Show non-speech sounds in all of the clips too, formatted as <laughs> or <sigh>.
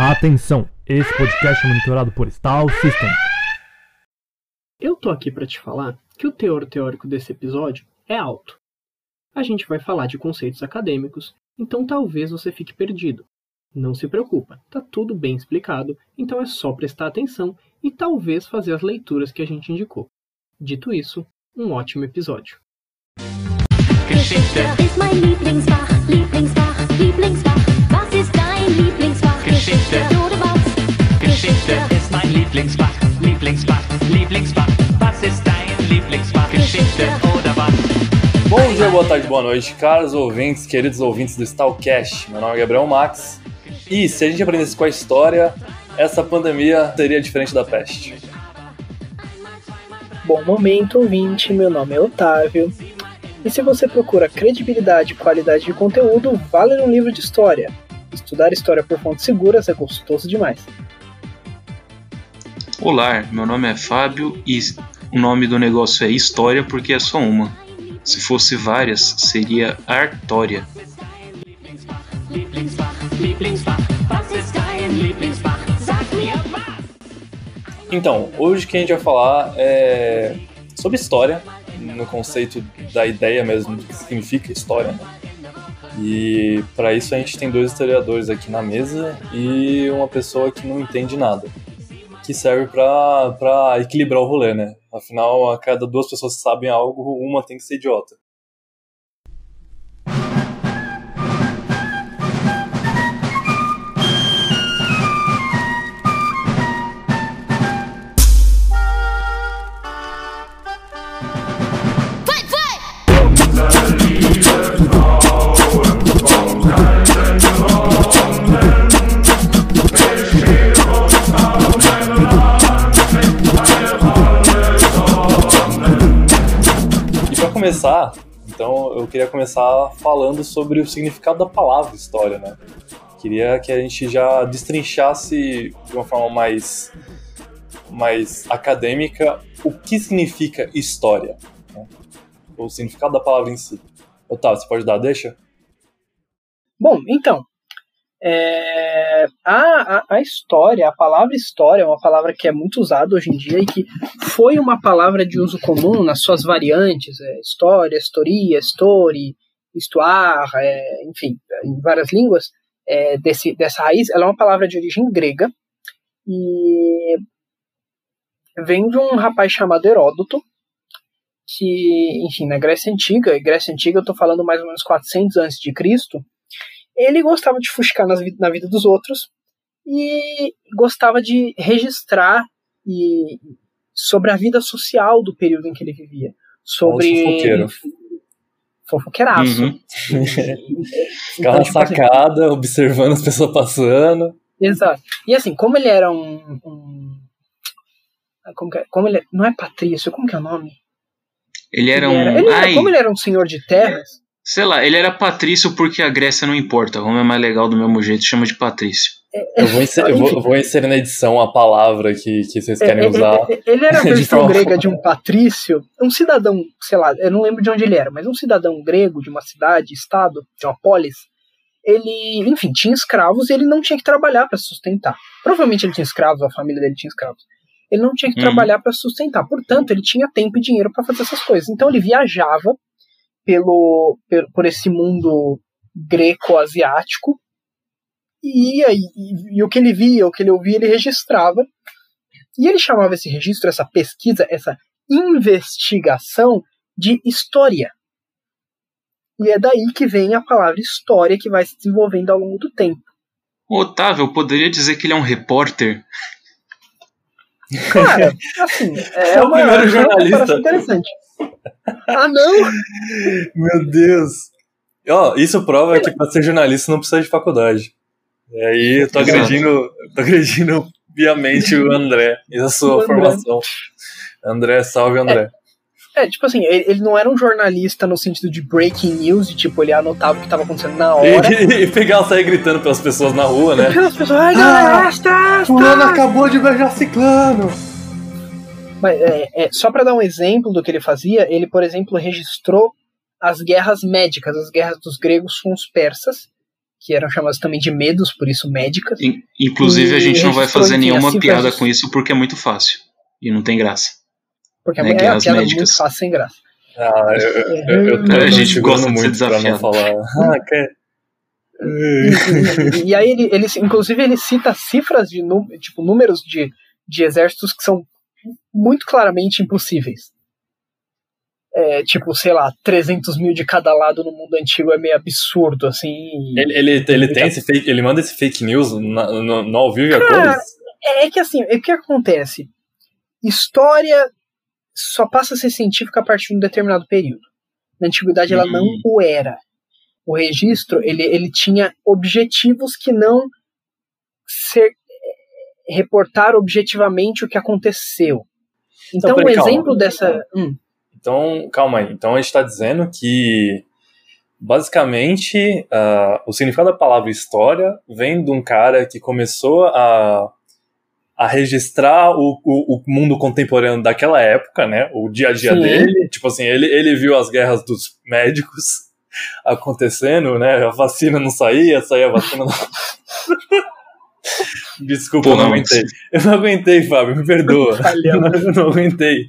Atenção, esse podcast é monitorado por Stall System. Eu tô aqui para te falar que o teor teórico desse episódio é alto. A gente vai falar de conceitos acadêmicos, então talvez você fique perdido. Não se preocupa, tá tudo bem explicado, então é só prestar atenção e talvez fazer as leituras que a gente indicou. Dito isso, um ótimo episódio. Geschichte ist mein Lieblingsfach, Lieblingsfach, Lieblingsfach. Was ist dein Lieblingsfach? Geschichte. Geschichte ist mein Lieblingsfach, Lieblingsfach, Lieblingsfach. Was ist dein Lieblingsfach? Geschichte oder was? Bom dia, boa tarde, boa noite, caros ouvintes, queridos ouvintes do Stalcast. Meu nome é Gabriel Max. E se a gente aprendesse com a história, essa pandemia seria diferente da peste. Bom momento, ouvinte. Meu nome é Otávio. E se você procura credibilidade e qualidade de conteúdo, vale um livro de história. Estudar história por fontes seguras é gostoso demais. Olá, meu nome é Fábio e o nome do negócio é História porque é só uma. Se fosse várias, seria Artória. Então, hoje o que a gente vai falar é sobre história, no conceito da ideia mesmo do que significa história. Né? E para isso a gente tem dois historiadores aqui na mesa e uma pessoa que não entende nada, que serve para equilibrar o rolê, né? Afinal, a cada duas pessoas que sabem algo, uma tem que ser idiota. Começar, então eu queria começar falando sobre o significado da palavra história, né? Queria que a gente já destrinchasse de uma forma mais mais acadêmica o que significa história, né? o significado da palavra em si. Otávio, você pode dar, deixa? Bom, então, é, a, a, história, a palavra história é uma palavra que é muito usada hoje em dia e que foi uma palavra de uso comum nas suas variantes, é, história, historia, story, histoire, é, enfim, em várias línguas, é, desse, dessa raiz, ela é uma palavra de origem grega e vem de um rapaz chamado Heródoto, que, enfim, na Grécia Antiga, e Grécia Antiga eu estou falando mais ou menos 400 antes de Cristo, ele gostava de fuscar nas na vida dos outros e gostava de registrar e sobre a vida social do período em que ele vivia, sobre fofoqueiro. fofoqueiraço. Uhum. <laughs> Ficar na tipo assim, sacada, observando as pessoas passando. Exato. E assim, como ele era um. um- como, que é? como ele não é patrício, como que é o nome? Ele era Ele um. era- ele era- como ele era um senhor de terras, sei lá, ele era patrício porque a Grécia não importa. Roma é mais legal do mesmo jeito, chama de patrício. Eu vou, inserir, eu <laughs> vou, vou inserir na edição a palavra que, que vocês querem É, é, usar. é, ele era a <laughs> de versão forma- grega de um patrício, um cidadão, sei lá, eu não lembro de onde ele era, mas um cidadão grego de uma cidade, estado, de uma polis. Ele, enfim, tinha escravos e ele não tinha que trabalhar para sustentar. Provavelmente ele tinha escravos, a família dele tinha escravos. Ele não tinha que Uhum. trabalhar para sustentar, portanto, ele tinha tempo e dinheiro para fazer essas coisas. Então ele viajava pelo, por esse mundo greco-asiático e, ia, e, e, e o que ele via, o que ele ouvia, ele registrava. E ele chamava esse registro, essa pesquisa, essa investigação de história. E é daí que vem a palavra história que vai se desenvolvendo ao longo do tempo. O Otávio, eu poderia dizer que ele é um repórter? Cara, assim, é, <laughs> É o uma, primeiro é jornalista. interessante. Ah, não! Meu Deus! Ó, isso prova que pra ser jornalista não precisa de faculdade. E aí eu tô Exato. agredindo, tô agredindo viamente o André e a sua André. formação. André, salve André. É, tipo assim, ele, ele não era um jornalista no sentido de breaking news, de tipo, ele anotava o que estava acontecendo na hora. E, e pegar sair gritando pelas pessoas na rua, né? As pessoas, ai, galera, esta, esta. acabou de beijar ciclano! Mas, é, é, só para dar um exemplo do que ele fazia, ele, por exemplo, registrou as guerras médicas, as guerras dos gregos com os persas, que eram chamadas também de medos, por isso médicas. In- Inclusive, a gente não vai fazer enfim, nenhuma as cifras piada com isso porque é muito fácil. E não tem graça. Porque né, é uma guerras piada médicas. muito fácil, sem graça. Ah, eu, eu, eu, eu tô A gente gosta de muito não desafiado. falar. <laughs> Ah, quer. E, e- e aí ele, ele, inclusive, ele cita cifras de tipo, números de, de exércitos que são muito claramente impossíveis. É, tipo, sei lá, 300 mil de cada lado no mundo antigo é meio absurdo, assim. Ele, ele, ele tem esse fake, ele manda esse fake news na- no, no ao vivo e a Cara, cores? É, é que assim, é o que acontece? História só passa a ser científica a partir de um determinado período. Na antiguidade ela não Hum. o era. O registro, ele, ele tinha objetivos que não ser reportar objetivamente o que aconteceu. Então, peraí, um calma. exemplo dessa. Hum, Então, calma aí. Então a gente tá dizendo que basicamente ah, o significado da palavra história vem de um cara que começou a, a registrar o, o, o mundo contemporâneo daquela época, né? O dia a dia Sim. dele. Tipo assim, ele, ele viu as guerras dos médicos <laughs> acontecendo, né? A vacina não saía, saía a vacina não. <laughs> Desculpa, Pô, eu não não, aguentei. Eu não aguentei, Fábio, me perdoa. <laughs> <laughs> Eu não aguentei.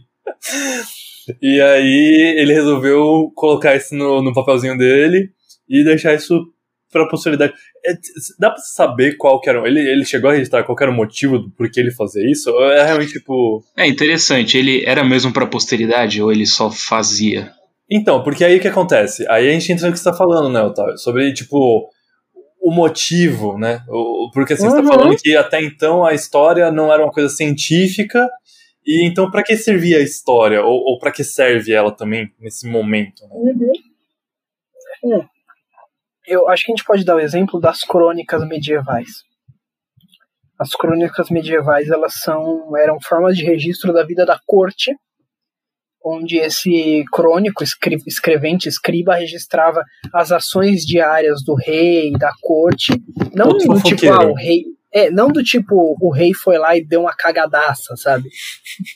E aí ele resolveu colocar isso no, no papelzinho dele e deixar isso pra posteridade. É, dá pra saber qual que era. Ele, ele chegou a registrar qual que era o motivo do porquê ele fazia isso? Ou é realmente tipo. É interessante, ele era mesmo pra posteridade ou ele só fazia? Então, porque aí o que acontece? Aí a gente entra no que você tá falando, né, Otávio? Sobre, tipo, o motivo, né? O, porque assim, você Uhum. tá falando que até então a história não era uma coisa científica. E então, pra que servia a história? Ou, ou para que serve ela também nesse momento? Né? Hum. Eu acho que a gente pode dar o exemplo das crônicas medievais. As crônicas medievais elas são eram formas de registro da vida da corte, onde esse crônico, escrevente, escriba registrava as ações diárias do rei, da corte, não O do tipo ah, o rei, é, não do tipo o rei foi lá e deu uma cagadaça, sabe?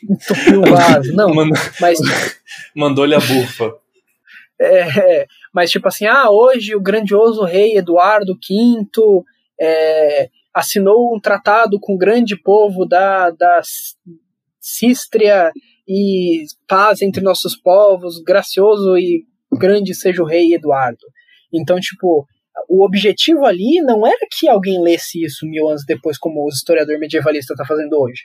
Entupiu o vaso, não, <laughs> Mandou- mas <laughs> Mandou-lhe a bufa. <laughs> é, mas tipo assim, ah, hoje o grandioso rei Eduardo V é, assinou um tratado com o grande povo da, da Sístria e paz entre nossos povos, gracioso e grande seja o rei Eduardo. Então, tipo, o objetivo ali não era que alguém lesse isso mil anos depois, como o historiador medievalista está fazendo hoje.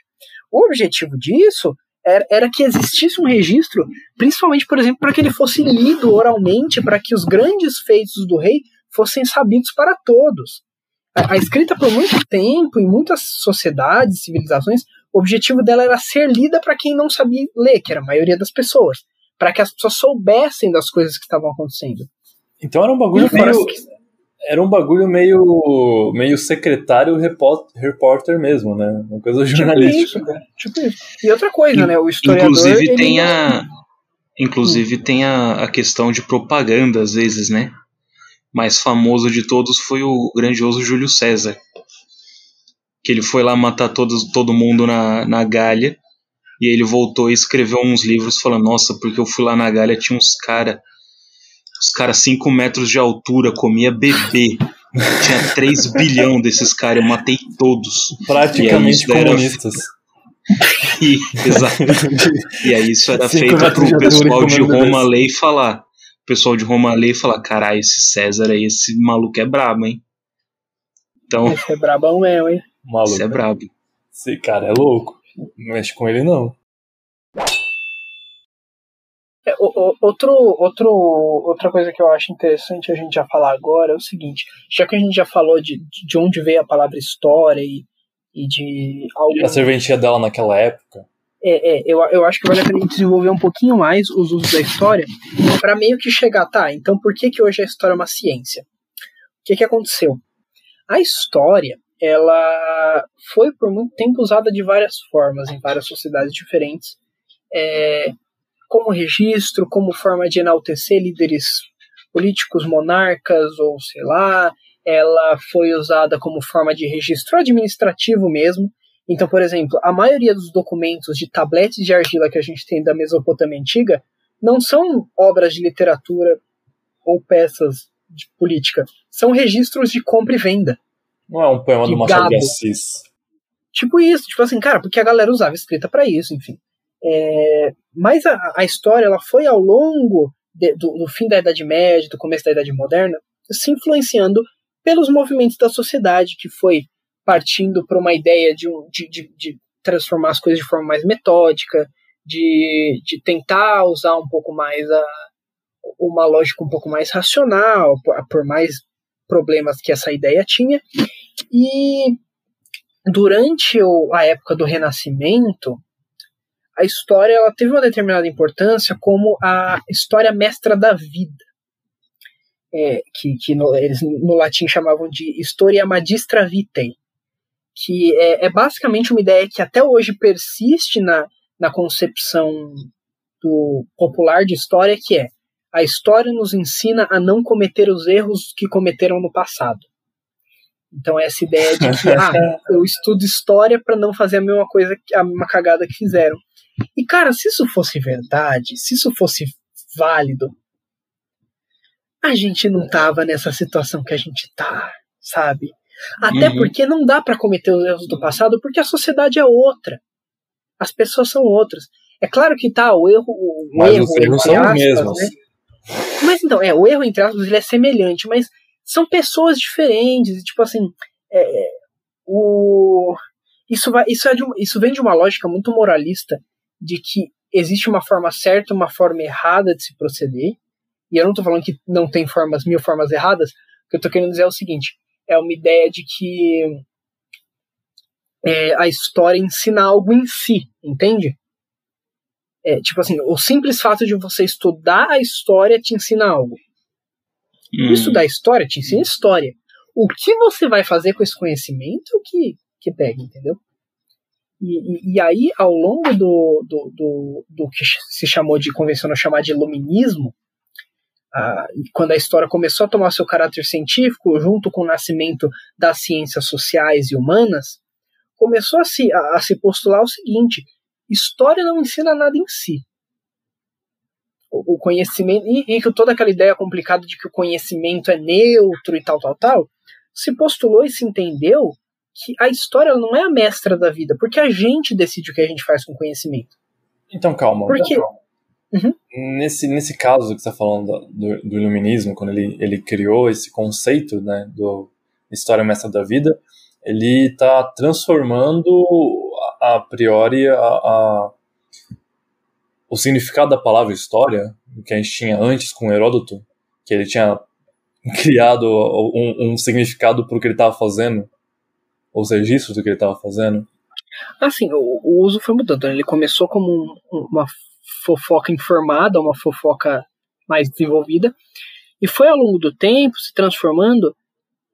O objetivo disso era, era que existisse um registro principalmente, por exemplo, para que ele fosse lido oralmente, para que os grandes feitos do rei fossem sabidos para todos. A, a escrita, por muito tempo, em muitas sociedades, civilizações, o objetivo dela era ser lida para quem não sabia ler, que era a maioria das pessoas, para que as pessoas soubessem das coisas que estavam acontecendo. Então era um bagulho E meio. que- Era um bagulho meio. meio secretário repó- repórter mesmo, né? Uma coisa Tipo jornalística. isso, cara. Tipo isso. E outra coisa, né? O historiador. Inclusive tem não- a. Inclusive tem a, a questão de propaganda, às vezes, né? Mais famoso de todos foi o grandioso Júlio César. Que ele foi lá matar todos, todo mundo na, na Galha. E aí ele voltou e escreveu uns livros falando, nossa, porque eu fui lá na Galha, tinha uns cara. Os caras 5 metros de altura, comia bebê. Tinha 3 <laughs> bilhão desses caras, eu matei todos. Praticamente era- comunistas. <laughs> E, exato. E aí isso era feito pro pessoal e de Roma e falar. O pessoal de Roma ler e falar, caralho, esse César aí, esse maluco é brabo, hein? Então, Esse é brabão mesmo, hein? Maluco. esse é brabo. Esse cara é louco. Não mexe com ele, não. É, o- o- outro, outro, outra coisa que eu acho interessante a gente já falar agora é o seguinte: já que a gente já falou de, de onde veio a palavra história e, e de algo. E a serventia dela naquela época. É, é, eu, eu acho que vale a pena desenvolver um pouquinho mais os usos da história para meio que chegar, tá? Então por que, que hoje a história é uma ciência? O que, que aconteceu? A história, ela foi por muito tempo usada de várias formas em várias sociedades diferentes, é, como registro, como forma de enaltecer líderes políticos, monarcas ou sei lá. Ela foi usada como forma de registro administrativo mesmo. Então, por exemplo, a maioria dos documentos de tabletes de argila que a gente tem da Mesopotâmia antiga não são obras de literatura ou peças de política. São registros de compra e venda. Não é um poema do Machado de. Assis. Tipo isso, tipo assim, cara, porque a galera usava escrita pra isso, enfim. É, mas a, a história ela foi ao longo de- do, do fim da Idade Média, do começo da Idade Moderna, se influenciando pelos movimentos da sociedade, que foi partindo para uma ideia de, de, de, de transformar as coisas de forma mais metódica, de, de tentar usar um pouco mais a, uma lógica um pouco mais racional, por, por mais problemas que essa ideia tinha. E durante a época do Renascimento, a história ela teve uma determinada importância como a história mestra da vida. É, que que no, eles no latim chamavam de Historia Magistra Vitae, que é, é basicamente uma ideia que até hoje persiste na, na concepção do popular de história, que é a história nos ensina a não cometer os erros que cometeram no passado. Então essa ideia de que <laughs> ah, eu estudo história para não fazer a mesma coisa, que- a mesma cagada que fizeram. E cara, se isso fosse verdade, se isso fosse válido, a gente não tava nessa situação que a gente tá, sabe? Até Uhum. porque não dá para cometer os erros do passado, porque a sociedade é outra. As pessoas são outras. É claro que tá, o erro. O Mas erro, os erros são os aspas, mesmos. né? Mas então, é, o erro, entre aspas, ele é semelhante, mas são pessoas diferentes, e, tipo assim, é, é, o, isso, vai, isso, é de isso vem de uma lógica muito moralista de que existe uma forma certa uma forma errada de se proceder, e eu não tô falando que não tem formas, mil formas erradas, o que eu tô querendo dizer é o seguinte, é uma ideia de que é, a história ensina algo em si, entende? É, tipo assim, o simples fato de você estudar a história te ensina algo. Hum. Estudar história te ensina história. O que você vai fazer com esse conhecimento é o que, que pega, entendeu? E, e, e aí, ao longo do, do, do, do que se chamou de, convencionou chamar de iluminismo, ah, quando a história começou a tomar seu caráter científico, junto com o nascimento das ciências sociais e humanas, começou a se, a, a se postular o seguinte: história não ensina nada em si. O, o conhecimento, e, e que toda aquela ideia complicada de que o conhecimento é neutro e tal, tal, tal, se postulou e se entendeu que a história não é a mestra da vida, porque a gente decide o que a gente faz com o conhecimento. Então, calma. Porque- calma. Uhum. Nesse, nesse caso que você está falando do, do, do iluminismo, quando ele, ele criou esse conceito né, do história mestra da vida, ele está transformando a, a priori a, a- o significado da palavra história, que a gente tinha antes com Heródoto, que ele tinha <laughs> criado um, um significado para o que ele estava fazendo, os registros do que ele estava fazendo. Assim, o, o uso foi mudando. Ele começou como um- uma fofoca informada, uma fofoca mais desenvolvida, e foi ao longo do tempo se transformando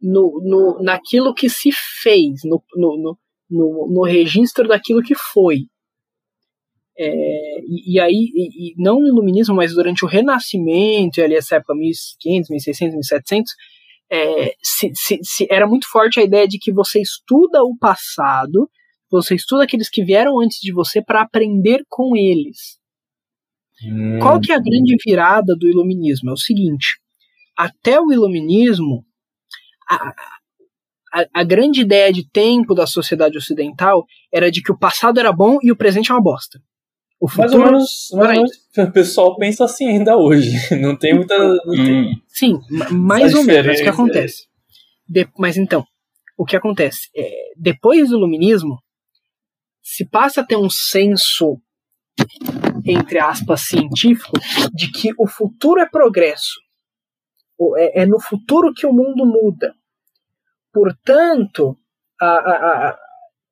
no, no, naquilo que se fez, no, no, no, no registro daquilo que foi. É, e, e aí, e, e não no iluminismo, mas durante o Renascimento, e ali essa época 1500, 1600, 1700, é, se, se, se era muito forte a ideia de que você estuda o passado, você estuda aqueles que vieram antes de você para aprender com eles. Hum, Qual que é a grande virada do iluminismo? É o seguinte: até o iluminismo, a, a, a grande ideia de tempo da sociedade ocidental era de que o passado era bom e o presente é uma bosta. O Mais ou menos, mais ou menos <laughs> o pessoal pensa assim ainda hoje. <laughs> Não tem muita. Não tem, Hum. sim, ma- mais ou menos. Mas o que diferença, acontece? De- mas então, o que acontece? É, depois do iluminismo, se passa a ter um senso, entre aspas, científico, de que o futuro é progresso. É, é no futuro que o mundo muda. Portanto, a, a, a-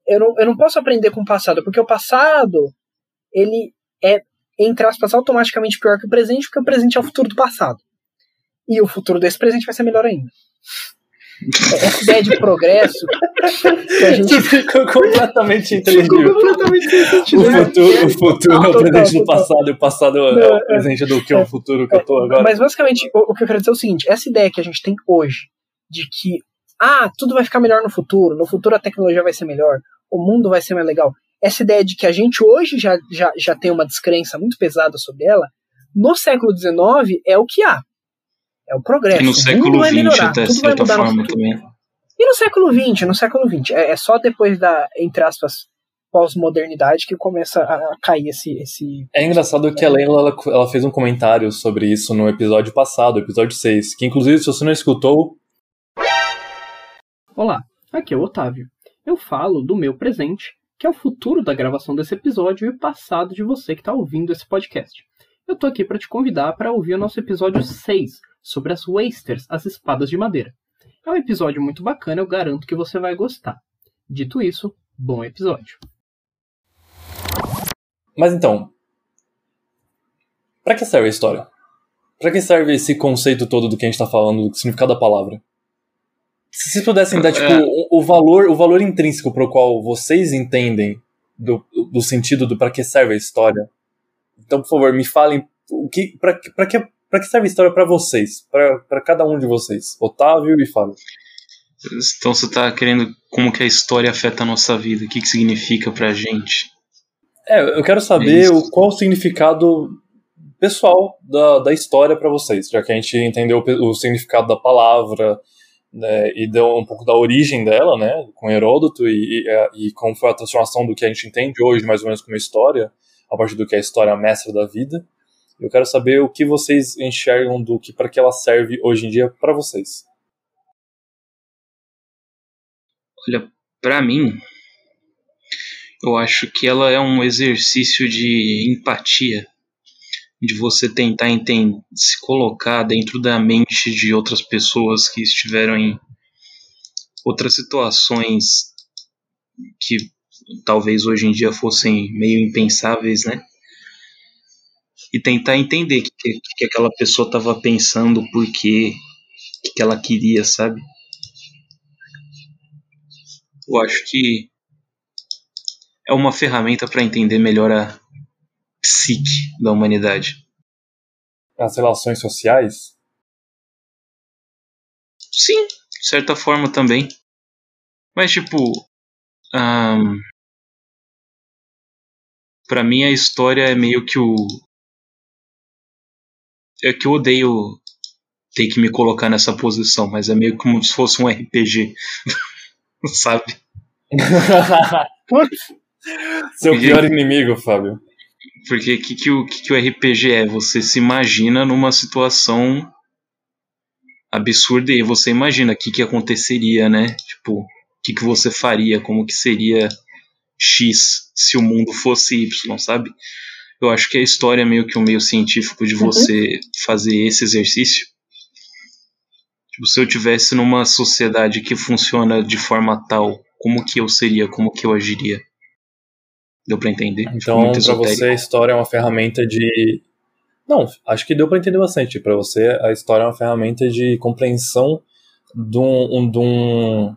eu, não, eu não posso aprender com o passado, porque o passado ele é, entre aspas, automaticamente pior que o presente, porque o presente é o futuro do passado. E o futuro desse presente vai ser melhor ainda. Essa ideia de progresso que a <laughs> gente ficou completamente ficou inteligível. completamente sem O né? futuro, o futuro é o Total, presente do passado, e o passado é o presente do que é é, o futuro que eu tô agora. Mas basicamente, o, o que eu quero dizer é o seguinte: essa ideia que a gente tem hoje, de que ah, tudo vai ficar melhor no futuro, no futuro a tecnologia vai ser melhor, o mundo vai ser mais legal. Essa ideia de que a gente hoje já, já, já tem uma descrença muito pesada sobre ela, no século XIX é o que há. É o progresso. E no o século XX, melhorar, até tudo vai certa forma também. E no século XX, no século XX, é, é só depois da, entre aspas, pós-modernidade que começa a a cair esse, esse É engraçado que a Leila ela, ela fez um comentário sobre isso no episódio passado, episódio 6, que inclusive se você não escutou, Olá, aqui é o Otávio. Eu falo do meu presente, que é o futuro da gravação desse episódio e o passado de você que está ouvindo esse podcast. Eu tô aqui para te convidar para ouvir o nosso episódio 6 sobre as Wasters, as espadas de madeira. É um episódio muito bacana, eu garanto que você vai gostar. Dito isso, bom episódio. Mas então, pra que serve a história? Pra que serve esse conceito todo do que a gente tá falando, do significado da palavra? Se vocês pudessem dar, tipo, É. o, o valor, o valor intrínseco pro qual vocês entendem do, do sentido do pra que serve a história. Então, por favor, me falem o que, pra, que- pra, que, serve a história pra vocês? Pra cada um de vocês. Otávio e Fábio. Então você tá querendo como que a história afeta a nossa vida, o que, que significa pra gente. É, eu quero É saber isso. o, qual o significado pessoal da, da história pra vocês, já que a gente entendeu o, o significado da palavra né, e deu um pouco da origem dela, né, com Heródoto e, e, é, e como foi a transformação do que a gente entende hoje, mais ou menos como história, a partir do que é a história mestra da vida. Eu quero saber o que vocês enxergam do que para que ela serve hoje em dia pra vocês. Olha, pra mim, eu acho que ela é um exercício de empatia, de você tentar enten- se colocar dentro da mente de outras pessoas que estiveram em outras situações que talvez hoje em dia fossem meio impensáveis, né? E tentar entender o que, que, que aquela pessoa estava pensando, por quê, o que, que ela queria, sabe? Eu acho que é uma ferramenta para entender melhor a psique da humanidade. As relações sociais? Sim, de certa forma também. Mas tipo, ahn, para mim a história é meio que o é que eu odeio ter que me colocar nessa posição, mas é meio como se fosse um RPG, <laughs> sabe? <laughs> Seu pior inimigo, Fábio. Porque o que, que, o que, que o RPG é? Você se imagina numa situação absurda e você imagina o que, que aconteceria, né? Tipo, o que, que você faria, como que seria X se o mundo fosse Y, sabe? Eu acho que a história é meio que um meio científico de você fazer esse exercício. Tipo, se eu tivesse numa sociedade que funciona de forma tal, como que eu seria, como que eu agiria? Deu pra entender? Ficou Então, esotérico. você, a história é uma ferramenta de. Não, acho que deu pra entender bastante. Pra você, a história é uma ferramenta de compreensão de um, um- de um,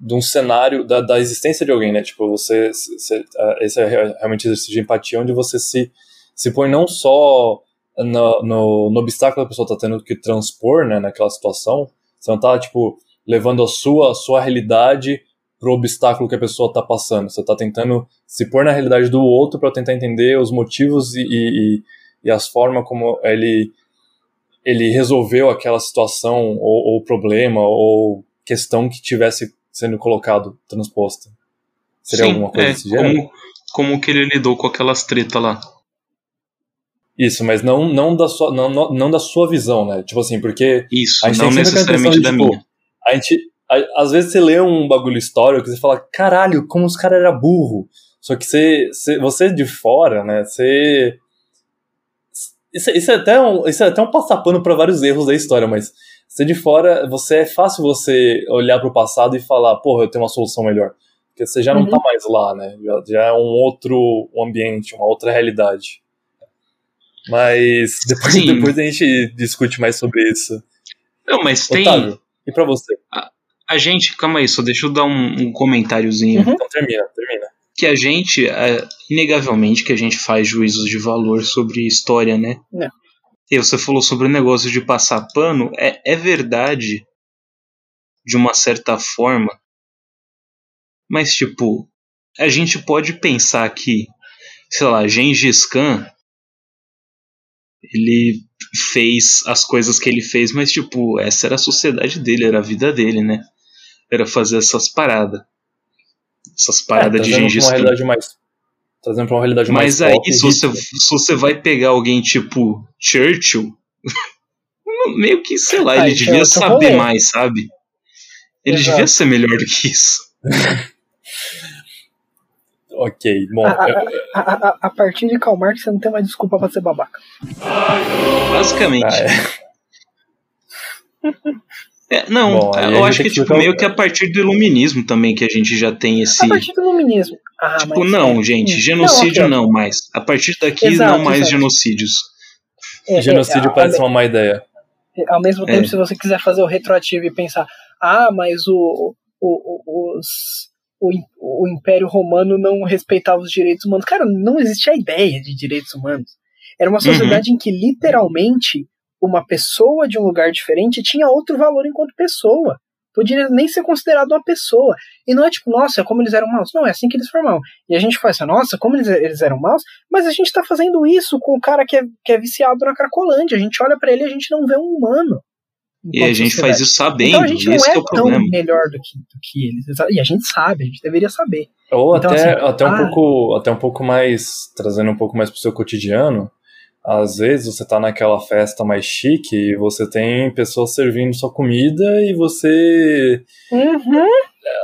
de um cenário, da, da existência de alguém, né? Tipo, você. se- se- esse é re- realmente exercício de empatia, onde você se, se põe não só no, no, no obstáculo que a pessoa tá tendo que transpor, né, naquela situação, você não tá, tipo, levando a sua, a sua realidade pro obstáculo que a pessoa tá passando. Você tá tentando se pôr na realidade do outro para tentar entender os motivos e, e, e- as formas como ele ele resolveu aquela situação ou, ou problema ou questão que tivesse sendo colocado, transposta. Seria Sim, alguma coisa é, desse gênero? como, como que ele lidou com aquelas tretas lá. Isso, mas não, não, da sua, não, não, não da sua visão, né? Tipo assim, porque Isso, A gente não necessariamente da de, minha. tipo, a gente. Às vezes você lê um bagulho histórico e você fala, caralho, como os caras eram burro. Só que você, você, você de fora, né? Você. Isso, isso, é até um, isso é até um passapano para vários erros da história, mas você de fora, você é fácil você olhar pro passado e falar, porra, eu tenho uma solução melhor. Porque você já não Uhum. tá mais lá, né? Já, já é um outro ambiente, uma outra realidade. Mas depois, Sim. depois a gente discute mais sobre isso. Não, mas tem. Otávio, e pra você? A gente, calma aí, só deixa eu dar um, um comentáriozinho. Uhum. Então termina, termina. Que a gente, é, inegavelmente, que a gente faz juízos de valor sobre história, né? É. E você falou sobre o negócio de passar pano. É, é verdade, de uma certa forma. Mas, tipo, a gente pode pensar que, sei lá, Gengis Khan Ele fez as coisas que ele fez, mas tipo, essa era a sociedade dele, era a vida dele, né? Era fazer essas paradas. Essas paradas de É, trazendo pra Gengis uma Khan. realidade mais. Trazendo pra uma realidade mais. Mas aí, pop, se você, se você vai pegar alguém tipo Churchill, <laughs> meio que, sei lá, ele devia saber mais, sabe? Ele Exato. devia ser melhor do que isso. <laughs> Ok, bom. A, a- eu- a- a- a partir de Karl Marx, você não tem mais desculpa pra ser babaca. Basicamente. Ah, é. <laughs> É, não, Bom, a eu gente acho que que tipo, meio que a partir do iluminismo também que a gente já tem esse. A partir do iluminismo. Ah, Tipo, mas- não, é, gente, hum. genocídio Não, não, ok, mais. A partir daqui, Exato, não mais exato. genocídios. É, é, Genocídio parece uma má ideia. Ao mesmo tempo, É. se você quiser fazer o retroativo e pensar, ah, mas o, o, o, os, o, o Império Romano não respeitava os direitos humanos. Cara, não existia a ideia de direitos humanos. Era uma sociedade em que, literalmente, uma pessoa de um lugar diferente tinha outro valor enquanto pessoa. Podia nem ser considerado uma pessoa. E não é tipo, nossa, como eles eram maus. Não, é assim que eles foram maus. E a gente faz assim, nossa, como eles, eles eram maus. Mas a gente tá fazendo isso com o cara que é, que é viciado na Cracolândia. A gente olha pra ele e a gente não vê um humano. E a gente sociedade. faz isso sabendo, Então a gente não é que é o tão problema. melhor do que, do que eles. E a gente sabe, a gente deveria saber. Ou Então, até, assim, até, um ah. pouco, até um pouco mais, trazendo um pouco mais pro seu cotidiano, às vezes você tá naquela festa mais chique e você tem pessoas servindo sua comida e você. Uhum.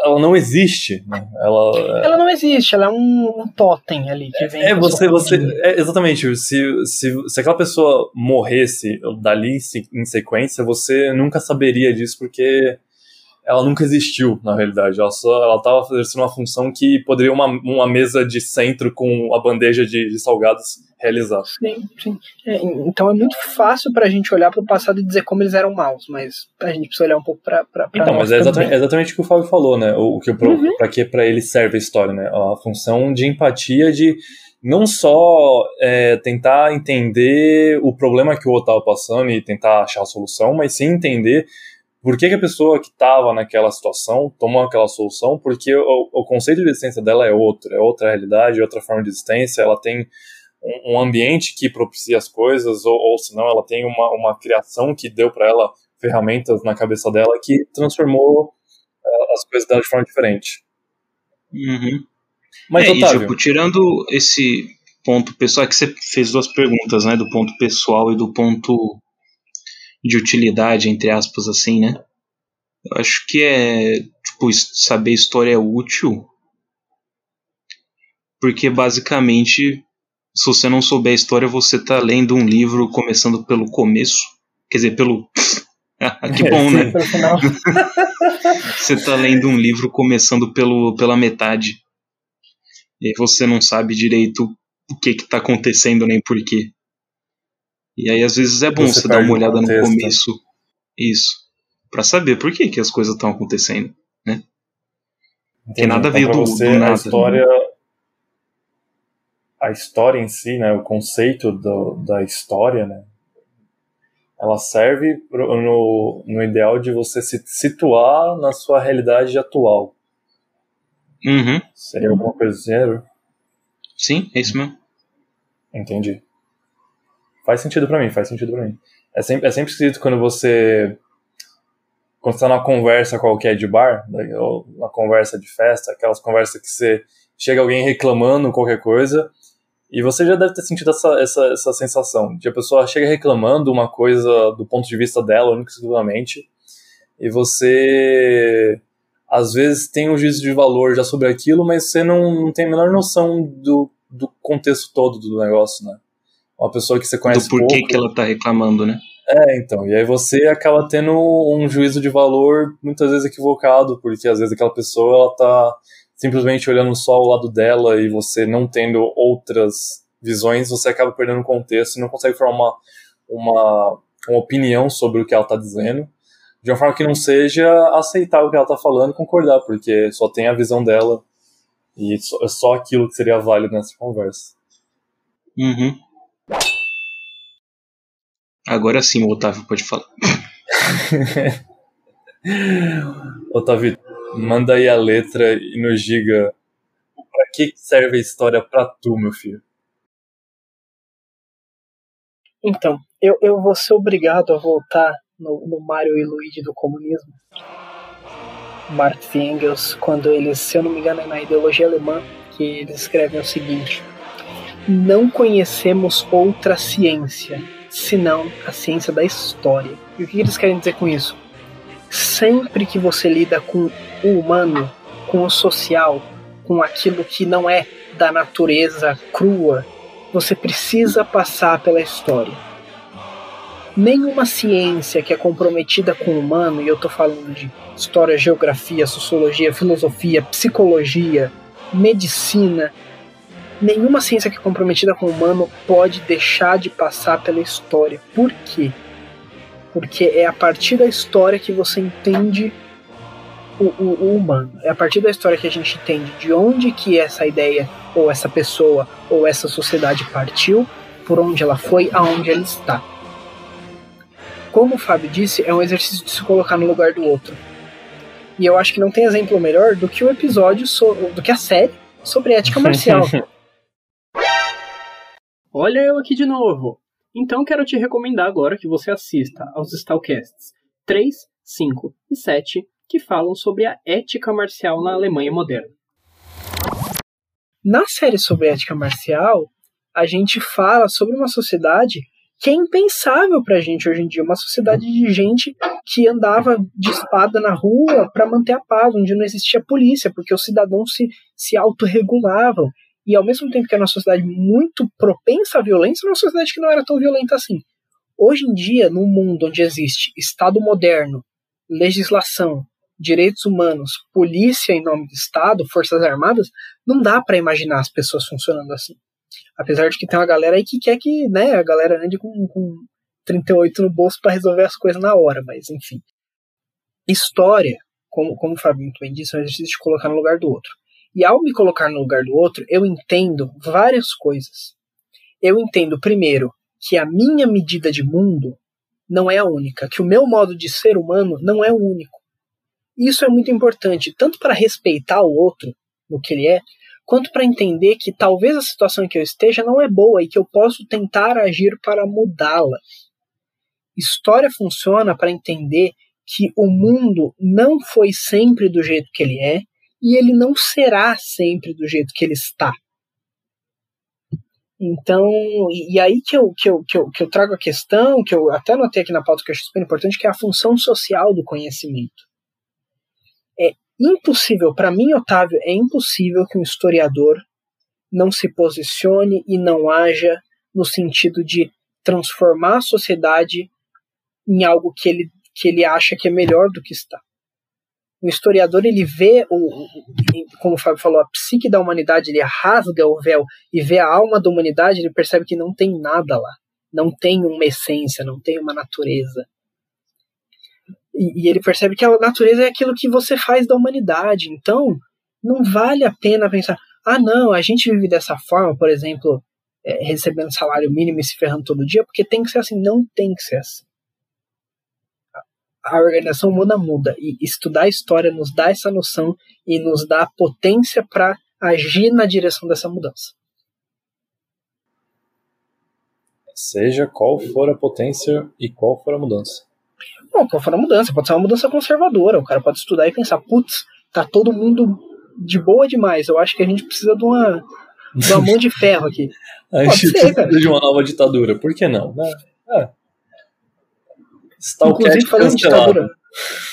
Ela não existe, né? Ela. Ela não existe, ela é um, um totem ali que vem. É, você, você, é, exatamente. Se, se, se aquela pessoa morresse dali em sequência, você nunca saberia disso porque ela nunca existiu, na realidade. Ela só ela estava exercendo uma função que poderia uma, uma mesa de centro com a bandeja de, de salgados realizar. Sim, sim. É, então é muito fácil pra gente olhar pro passado e dizer como eles eram maus, mas a gente precisa olhar um pouco pra Então, mas é exatamente, é exatamente o que o Fábio falou, né? O, o que para Uhum. que para ele serve a história, né? A função de empatia, de não só é, tentar entender o problema que o outro estava passando e tentar achar a solução, mas sim entender por que, que a pessoa que estava naquela situação tomou aquela solução, porque o, o conceito de existência dela é outro, é outra realidade, é outra forma de existência, ela tem um, um ambiente que propicia as coisas, ou, ou senão ela tem uma, uma criação que deu para ela ferramentas na cabeça dela que transformou eh, as coisas dela de forma diferente. Uhum. Mas, é, e, Otávio, tipo, tirando esse ponto pessoal, é que você fez duas perguntas, né? Do ponto pessoal e do ponto de utilidade, entre aspas, assim, né? Eu acho que é, tipo, saber história é útil, porque basicamente, se você não souber a história, você tá lendo um livro começando pelo começo, quer dizer, pelo. <laughs> Ah, que bom, né? Pelo final. <laughs> Você tá lendo um livro começando pelo, pela metade. E você não sabe direito o que que tá acontecendo nem por quê. E aí às vezes é bom Você você, dar uma olhada no contexto. começo. Isso. Pra saber por que que as coisas estão acontecendo. entendi. nada Então, veio pra do- você, do nada, A história, a história em si, né, o conceito do, da história, né, ela serve pro- no, no ideal de você se situar na sua realidade atual. Uhum. Seria alguma coisa do gênero? Sim, é isso mesmo. Entendi. Faz sentido pra mim, faz sentido pra mim. É sempre, é sempre esquisito quando você. Quando você tá numa conversa qualquer de bar, né, ou uma conversa de festa, aquelas conversas que você. Chega alguém reclamando qualquer coisa, e você já deve ter sentido essa, essa, essa sensação. De a pessoa chega reclamando uma coisa do ponto de vista dela, única exclusivamente, e você. Às vezes tem um juízo de valor já sobre aquilo, mas você não, não tem a menor noção do, do contexto todo do negócio, né? Uma pessoa que você conhece do porquê pouco. que ela tá reclamando, né? É, então. E aí você acaba tendo um juízo de valor muitas vezes equivocado, porque às vezes aquela pessoa ela tá simplesmente olhando só o lado dela e você não tendo outras visões, você acaba perdendo o contexto e não consegue formar uma, uma, uma opinião sobre o que ela tá dizendo, de uma forma que não seja aceitar o que ela tá falando e concordar, porque só tem a visão dela e é só aquilo que seria válido nessa conversa. Uhum. Agora sim, o Otávio pode falar. <laughs> Otávio, manda aí a letra e nos diga pra que serve a história pra tu, meu filho. Então, eu, eu vou ser obrigado a voltar no, no Mario e Luigi do comunismo. Marx e Engels, quando eles, se eu não me engano, é na ideologia alemã, que eles escrevem o seguinte: Não conhecemos outra ciência senão a ciência da história. E o que eles querem dizer com isso? Sempre que você lida com o humano, com o social, com aquilo que não é da natureza crua, você precisa passar pela história. Nenhuma ciência que é comprometida com o humano, e eu estou falando de história, geografia, sociologia, filosofia, psicologia, medicina, nenhuma ciência que é comprometida com o humano pode deixar de passar pela história. Por quê? Porque é a partir da história que você entende o, o, o humano. É a partir da história que a gente entende de onde que essa ideia, ou essa pessoa, ou essa sociedade partiu, por onde ela foi, aonde ela está. Como o Fábio disse, é um exercício de se colocar no lugar do outro. E eu acho que não tem exemplo melhor do que o episódio, so, do que a série sobre ética <laughs> marcial. Olha eu aqui de novo. Então quero te recomendar agora que você assista aos Stalcasts 3, 5 e 7, que falam sobre a ética marcial na Alemanha moderna. Na série sobre ética marcial, a gente fala sobre uma sociedade que é impensável pra gente hoje em dia, uma sociedade de gente que andava de espada na rua para manter a paz, onde não existia polícia, porque os cidadãos se, se autorregulavam. E ao mesmo tempo que era uma sociedade muito propensa à violência, era uma sociedade que não era tão violenta assim. Hoje em dia, num mundo onde existe Estado moderno, legislação, direitos humanos, polícia em nome do Estado, forças armadas, não dá para imaginar as pessoas funcionando assim. Apesar de que tem uma galera aí que quer que, né, a galera ande com, com 38 no bolso para resolver as coisas na hora, mas enfim. História, como, como o Fábio muito bem disse, é um exercício de colocar no lugar do outro. E ao me colocar no lugar do outro, eu entendo várias coisas. Eu entendo, primeiro, que a minha medida de mundo não é a única, que o meu modo de ser humano não é o único. Isso é muito importante, tanto para respeitar o outro no que ele é, quanto para entender que talvez a situação em que eu esteja não é boa e que eu posso tentar agir para mudá-la. História funciona para entender que o mundo não foi sempre do jeito que ele é e ele não será sempre do jeito que ele está. Então, e, aí que eu, que, eu, que, eu, que eu trago a questão, que eu até notei aqui na pauta que eu acho super importante, que é a função social do conhecimento. É impossível, para mim, Otávio, é impossível que um historiador não se posicione e não haja no sentido de transformar a sociedade em algo que ele, que ele acha que é melhor do que está. O historiador ele vê, o, como o Fábio falou, a psique da humanidade, ele rasga o véu e vê a alma da humanidade, ele percebe que não tem nada lá. Não tem uma essência, não tem uma natureza. E, e ele percebe que a natureza é aquilo que você faz da humanidade. Então, não vale a pena pensar, ah, não, a gente vive dessa forma, por exemplo, é, recebendo salário mínimo e se ferrando todo dia, porque tem que ser assim. Não tem que ser assim. A organização muda, muda. E estudar a história nos dá essa noção e nos dá a potência para agir na direção dessa mudança. Seja qual for a potência e qual for a mudança. Bom, qual for a mudança? Pode ser uma mudança conservadora. O cara pode estudar e pensar, putz, tá todo mundo de boa demais. Eu acho que a gente precisa de uma, de uma mão de ferro aqui. <laughs> A gente precisa de uma nova ditadura. Por que não? né? É. Inclusive, Stalker falando de cancelado. ditadura.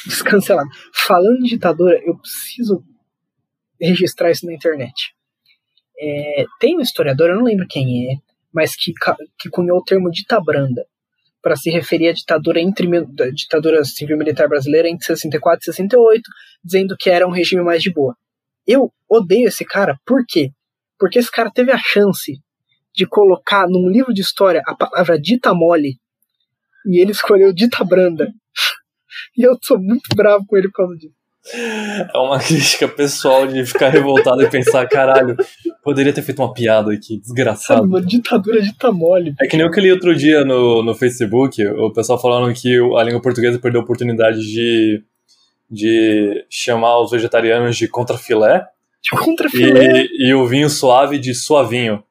Descancelado. Falando em ditadura, eu preciso registrar isso na internet. É, tem um historiador, eu não lembro quem é, mas que, que cunhou o termo ditabranda para se referir à ditadura entre da ditadura civil-militar brasileira entre 64 e 68, dizendo que era um regime mais de boa. Eu odeio esse cara, por quê? Porque esse cara teve a chance de colocar num livro de história a palavra dita mole e ele escolheu dita branda. E eu sou muito bravo com ele por causa disso. É uma crítica pessoal de ficar revoltado e pensar, caralho, poderia ter feito uma piada aqui, Sabe, desgraçado. uma ditadura dita mole. É que nem eu que li outro dia no, no Facebook, o pessoal falando que a língua portuguesa perdeu a oportunidade de, de chamar os vegetarianos de contrafilé De contrafilé. e, e o vinho suave de suavinho.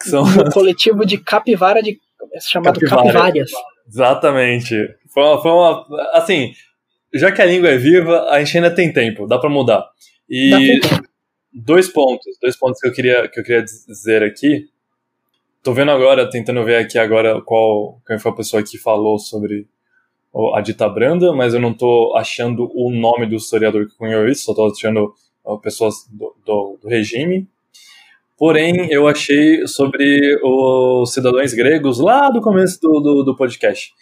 Que são, No <laughs> coletivo de capivara de. é chamado Capivara. capivárias. Exatamente. Foi uma, foi uma. Assim, já que a língua é viva, a gente ainda tem tempo, dá pra mudar. E dois pontos, dois pontos que eu queria, que eu queria dizer aqui. Tô vendo agora, tentando ver aqui agora qual quem foi a pessoa que falou sobre a dita branda, mas eu não tô achando o nome do historiador que cunhou isso, só tô achando pessoas do, do, do regime. Porém, eu achei sobre os cidadãos gregos lá do começo do, do, do podcast,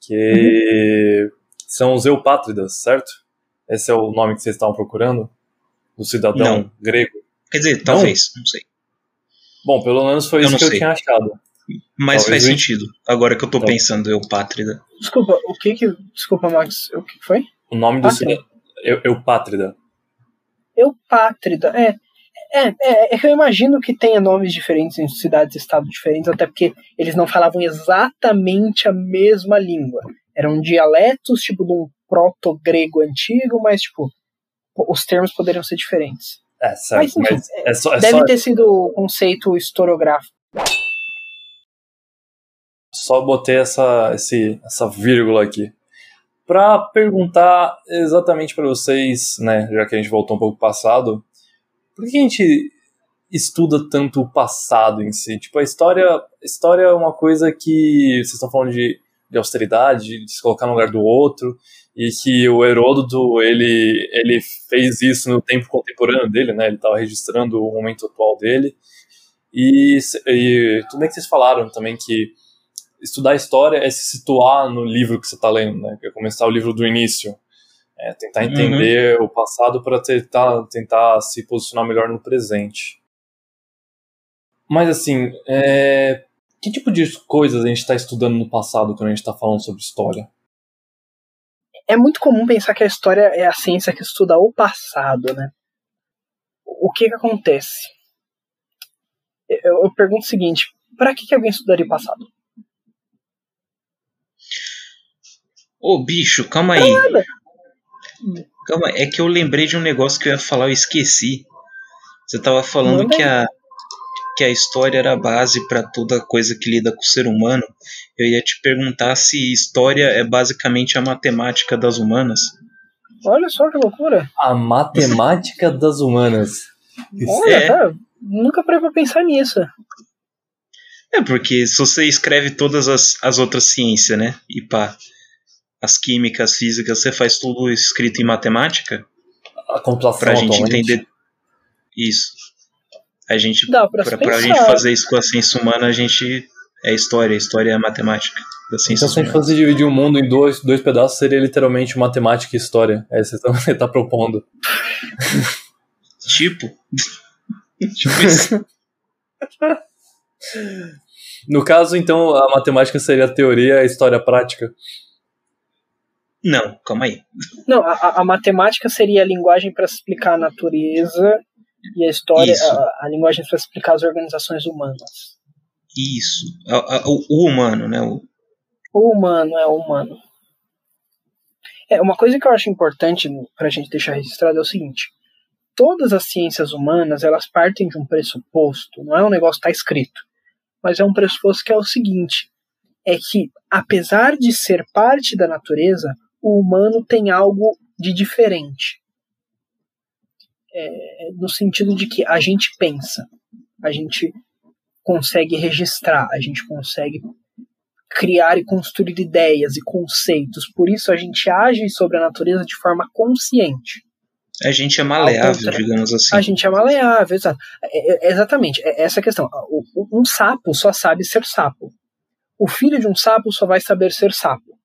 que são os eupátridas, certo? Esse é o nome que vocês estavam procurando? Do cidadão Não. grego? Quer dizer, talvez, não sei. Bom, pelo menos foi Eu isso não que eu sei. tinha achado. Mas Talvez faz eu- sentido. Agora que eu tô Então. pensando, eu, Pátrida. Desculpa, o que que. Desculpa, Max, o que que foi? O nome do Ah, cidadão. Eu, eupátrida. Eupátrida. É, é, é, é que eu imagino que tenha nomes diferentes em cidades e estados diferentes, até porque eles não falavam exatamente a mesma língua. Eram dialetos, tipo, de um proto-grego antigo, mas, tipo, os termos poderiam ser diferentes. É, certo. Mas, enfim, Mas, é só, é Deve só, ter sido o conceito historiográfico. só botei essa, esse, essa vírgula aqui. Pra perguntar exatamente pra vocês, né, já que a gente voltou um pouco passado, por que a gente estuda tanto o passado em si? Tipo, a história, história é uma coisa que vocês estão falando de, de austeridade, de se colocar no lugar do outro, e que o Heródoto, ele, ele fez isso no tempo contemporâneo dele, né, ele estava registrando o momento atual dele, e, e tudo bem que vocês falaram também que estudar história é se situar no livro que você está lendo, né? É começar o livro do início. É tentar Uhum. entender o passado para tentar, tentar se posicionar melhor no presente. Mas assim, é, que tipo de coisas a gente está estudando no passado quando a gente está falando sobre história? É muito comum pensar que a história é a ciência que estuda o passado, né? O que que acontece? Eu, eu pergunto o seguinte, para que, que alguém estudaria o passado? Ô, bicho, calma aí. Nada. Calma, é que eu lembrei de um negócio que eu ia falar, eu esqueci. Você tava falando que a, que a história era a base para toda coisa que lida com o ser humano. Eu ia te perguntar se história é basicamente a matemática das humanas. Olha só que loucura. A matemática das humanas. Olha, É. cara, nunca parei pra pensar nisso. É, porque se você escreve todas as, as outras ciências, né? E pá, as químicas, físicas, você faz tudo escrito em matemática A computação pra gente atualmente. entender isso. A gente, Dá pra, pra, pra gente fazer isso com a ciência humana, a gente é história, história é matemática da ciência Então, se a gente humana. fosse dividir o mundo em dois, dois pedaços, seria literalmente matemática e história. É isso que você <laughs> está propondo. Tipo, tipo isso. No caso, então, a matemática seria a teoria a história prática. Não, calma aí. Não, a, a- matemática seria a linguagem para explicar a natureza e a história, a, a linguagem para explicar as organizações humanas. Isso. O, o humano, né? O, O humano é o humano. É, uma coisa que eu acho importante para a gente deixar registrado é o seguinte: todas as ciências humanas elas partem de um pressuposto, não é um negócio que está escrito, mas é um pressuposto que é o seguinte: é que apesar de ser parte da natureza, o humano tem algo de diferente. É, no sentido de que a gente pensa, a gente consegue registrar, a gente consegue criar e construir ideias e conceitos. Por isso a gente age sobre a natureza de forma consciente. a gente é maleável, digamos assim. A gente é maleável, exato. É, é- exatamente, é essa a questão. O- Um sapo só sabe ser sapo. O filho de um sapo só vai saber ser sapo.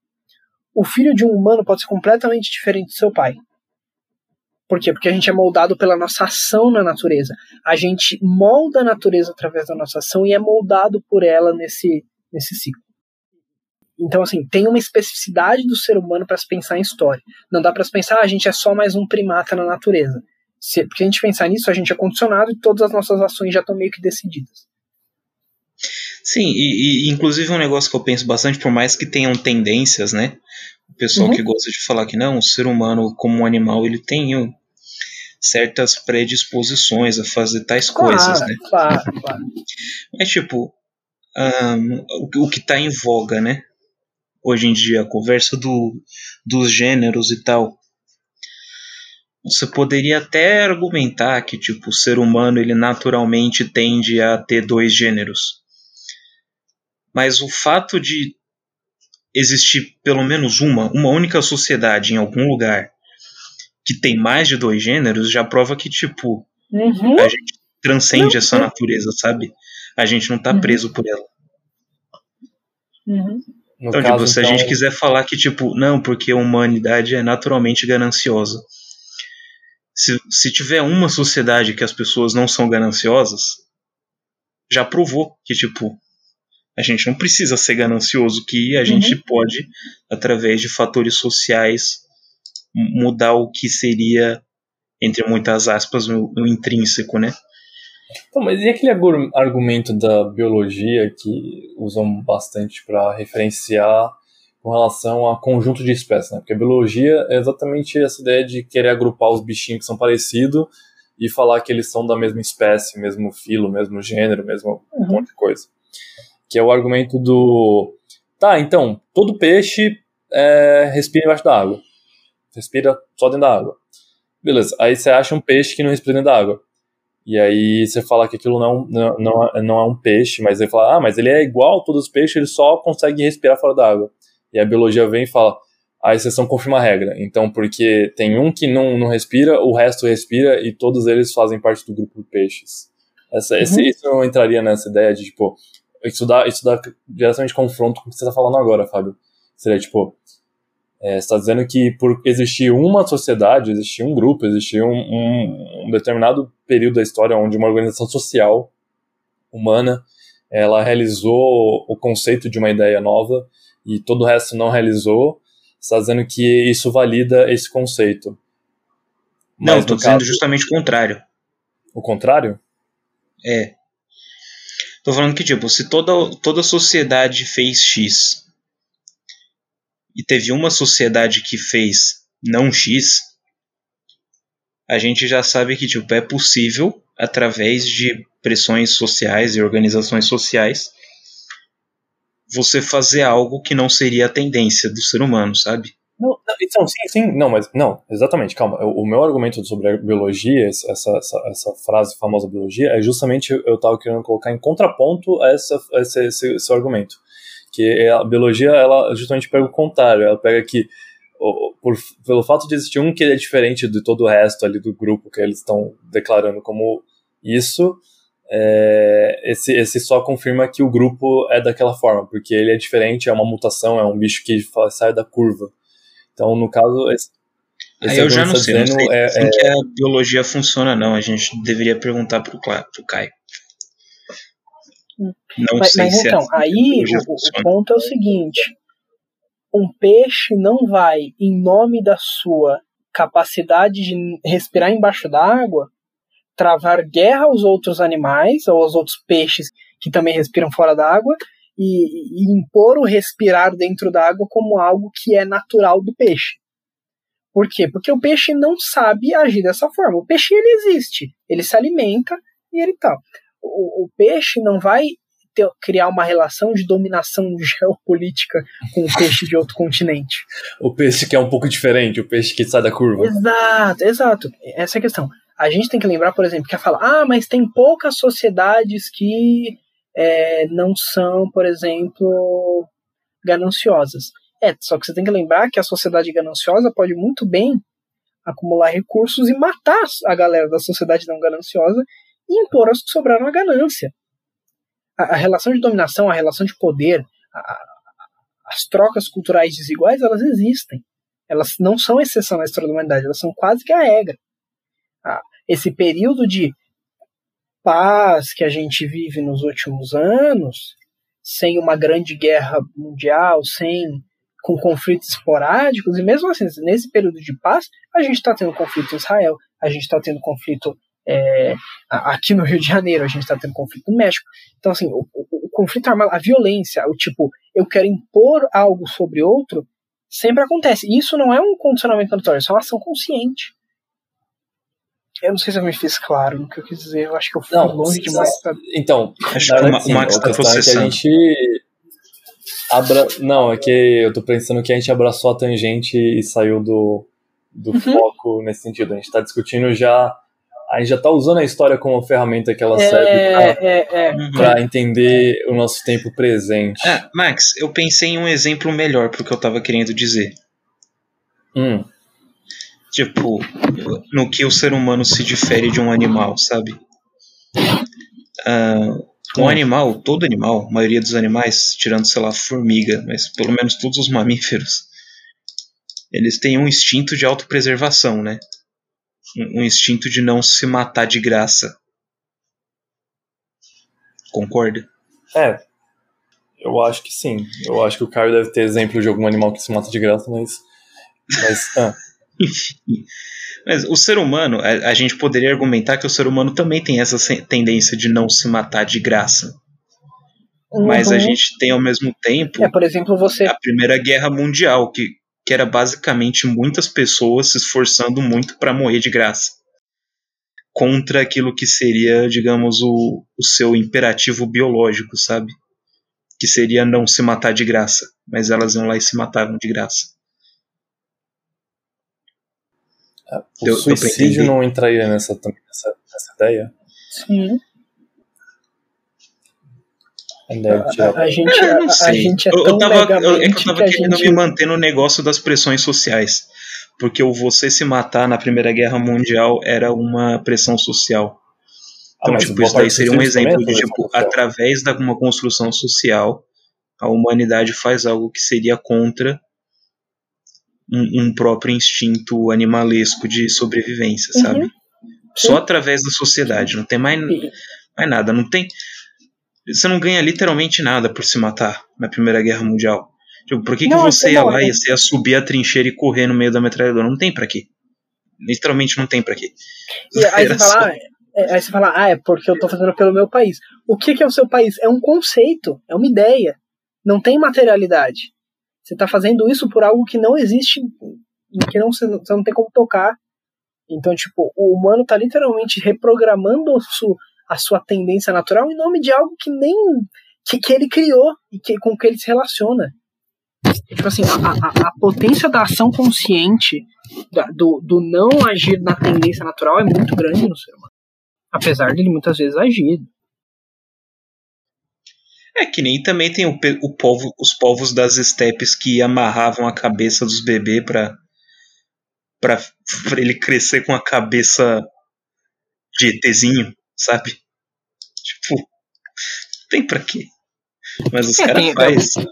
O filho de um humano pode ser completamente diferente do seu pai. Por quê? Porque a gente é moldado pela nossa ação na natureza. A gente molda a natureza através da nossa ação e é moldado por ela nesse, nesse ciclo. Então, assim, tem uma especificidade do ser humano para se pensar em história. Não dá para se pensar, ah, a gente é só mais um primata na natureza. Se, porque a gente pensar nisso, a gente é condicionado e todas as nossas ações já estão meio que decididas. Sim, e, e, inclusive um negócio que eu penso bastante, por mais que tenham tendências, né? O pessoal Uhum. que gosta de falar que não, o ser humano como um animal, ele tem uh, certas predisposições a fazer tais coisas, claro, né? claro, claro. Mas tipo, ahn, o, o que está em voga, né? Hoje em dia, a conversa do, dos gêneros e tal. Você poderia até argumentar que tipo, o ser humano ele naturalmente tende a ter dois gêneros. Mas o fato de existir pelo menos uma, uma única sociedade em algum lugar que tem mais de dois gêneros já prova que tipo Uhum. a gente transcende essa natureza, sabe? A gente não tá Uhum. preso por ela. Uhum. No Então, caso, tipo, se a então, gente quiser falar que, tipo, não, porque a humanidade é naturalmente gananciosa. Se, se tiver uma sociedade que as pessoas não são gananciosas, já provou que, tipo, a gente não precisa ser ganancioso, que a gente pode, através de fatores sociais, mudar o que seria, entre muitas aspas, o, o intrínseco, né? Então, mas e aquele argumento da biologia que usam bastante para referenciar com relação a conjunto de espécies, né? Porque a biologia é exatamente essa ideia de querer agrupar os bichinhos que são parecidos e falar que eles são da mesma espécie, mesmo filo, mesmo gênero, mesmo um Uhum. monte de coisa. Que é o argumento do. Tá, então, todo peixe é, respira embaixo da água. Respira só dentro da água. Beleza, aí você acha um peixe que não respira dentro da água. E aí você fala que aquilo não, não, não, é- não é um peixe, mas ele fala, ah, mas ele é igual a todos os peixes, ele só consegue respirar fora da água. E a biologia vem e fala, a exceção confirma a regra. Então, porque tem um que não, não respira, o resto respira e todos eles fazem parte do grupo de peixes. Essa, esse, isso não entraria nessa ideia de, tipo, isso dá, isso dá diretamente confronto com o que você está falando agora, Fábio. Seria, tipo, é, você está dizendo que por existir uma sociedade, existir um grupo, existir um, um, um determinado período da história onde uma organização social humana ela realizou o conceito de uma ideia nova e todo o resto não realizou, você está dizendo que isso valida esse conceito. Não, Mas, estou no dizendo caso, justamente o contrário. o contrário? É. Tô falando que, tipo, se toda, toda sociedade fez X e teve uma sociedade que fez não X, a gente já sabe que, tipo, é possível, através de pressões sociais e organizações sociais, você fazer algo que não seria a tendência do ser humano, sabe? Não, então, sim, sim, não, mas não, exatamente, calma. O, o meu argumento sobre a biologia, essa, essa, essa frase famosa biologia, é justamente eu estava querendo colocar em contraponto a essa, a esse, esse, esse argumento. Que é a biologia, ela justamente pega o contrário, ela pega que, por, pelo fato de existir um que é diferente de todo o resto ali do grupo que eles estão declarando como isso, é, esse, esse só confirma que o grupo é daquela forma, porque ele é diferente, é uma mutação, é um bicho que sai da curva. Então, no caso, esse, Aí esse eu já não que sei, não tá sei é, assim é- que a biologia funciona, não. A gente deveria perguntar pro, pro Caio. Não Mas, sei mas se é então, a aí o, o ponto é o seguinte: um peixe não vai, em nome da sua capacidade de respirar embaixo d'água, travar guerra aos outros animais ou aos outros peixes que também respiram fora d'água e, e impor o respirar dentro d'água como algo que é natural do peixe. Por quê? Porque o peixe não sabe agir dessa forma. O peixe ele existe, ele se alimenta e ele tal. O, o peixe não vai ter- criar uma relação de dominação <laughs> geopolítica com o peixe de outro continente. o peixe que é um pouco diferente, o peixe que sai da curva. Exato, exato. Essa é a questão. A gente tem que lembrar, por exemplo, que fala, ah, mas tem poucas sociedades que é, não são, por exemplo, gananciosas. É, só que você tem que lembrar que a sociedade gananciosa pode muito bem acumular recursos e matar a galera da sociedade não gananciosa e impor aos que sobraram a ganância. A, a relação de dominação, a relação de poder, a- a- as trocas culturais desiguais, elas existem. Elas não são exceção na história da humanidade, elas são quase que a regra. Ah, esse período de paz que a gente vive nos últimos anos, sem uma grande guerra mundial, sem com conflitos esporádicos, e mesmo assim, nesse período de paz, a gente está tendo conflito em Israel, a gente está tendo conflito é, aqui no Rio de Janeiro, a gente está tendo conflito no México. Então, assim, o, o- o conflito armado, a violência, o tipo, eu quero impor algo sobre outro, sempre acontece. Isso não é um condicionamento aleatório, isso é uma ação consciente. Eu não sei se eu me fiz claro no que eu quis dizer. Eu acho que eu fui Não, longe demais pra. Então, Acho que o, sim, Max tá questão é que a processando. gente abra... Não, é que eu tô pensando que a gente abraçou a tangente e saiu do, do Uhum. foco nesse sentido. A gente tá discutindo já. A gente já tá usando a história como ferramenta que ela serve pra, É, é, é. Uhum. pra entender o nosso tempo presente. Ah, Max, eu pensei em um exemplo melhor pro que eu tava querendo dizer. Hum, Tipo, no que o ser humano se difere de um animal, sabe? Ah, um Hum. animal, todo animal, a maioria dos animais, tirando, sei lá, formiga, mas pelo menos todos os mamíferos, eles têm um instinto de autopreservação, né? Um, um instinto de não se matar de graça. Concorda? é. Eu acho que sim. Eu acho que o Caio deve ter exemplo de algum animal que se mata de graça, mas. Mas. Ah, Enfim. <laughs> Mas o ser humano, a, a gente poderia argumentar que o ser humano também tem essa tendência de não se matar de graça. Mas a Uhum. gente tem ao mesmo tempo É, por exemplo, você. a Primeira Guerra Mundial, que, que era basicamente muitas pessoas se esforçando muito para morrer de graça. Contra aquilo que seria, digamos, o, o seu imperativo biológico, sabe? Que seria não se matar de graça. Mas elas iam lá e se matavam de graça. O Deu- deu suicídio entender? não entraria nessa, nessa, nessa ideia? Sim. A ideia de tirar- A, a gente, É, a, a gente é eu, tão eu tava, eu, é que eu tava que querendo gente. me manter no negócio das pressões sociais. Porque o você se matar na Primeira Guerra Mundial era uma pressão social. Ah, Então, mas tipo, isso daí seria um também exemplo é de, tipo, social. através de uma construção social, a humanidade faz algo que seria contra um, um próprio instinto animalesco de sobrevivência, Uhum. sabe? Só através da sociedade, não tem mais, mais nada. Não tem. Você não ganha literalmente nada por se matar na Primeira Guerra Mundial. Tipo, por que, que você ia lá é- e você ia subir a trincheira e correr no meio da metralhadora? Não tem pra quê. Literalmente não tem pra quê. E aí <laughs> você fala, ah, é, aí você fala, ah, é porque eu tô fazendo pelo meu país. O que, que é o seu país? É um conceito, é uma ideia. Não tem materialidade. Você tá fazendo isso por algo que não existe, que não, você, não- tem como tocar. Então, tipo, o humano tá literalmente reprogramando a sua, a sua tendência natural em nome de algo que nem. que, que ele criou e que, com que ele se relaciona. Tipo assim, a, a, a potência da ação consciente da- do, do não agir na tendência natural é muito grande no ser humano. Apesar dele muitas vezes agir. É que nem também tem o, o povo, os povos das estepes que amarravam a cabeça dos bebês pra, pra, pra <laughs> ele crescer com a cabeça de ETzinho, sabe? Tipo, tem pra quê? Mas os É, caras fazem.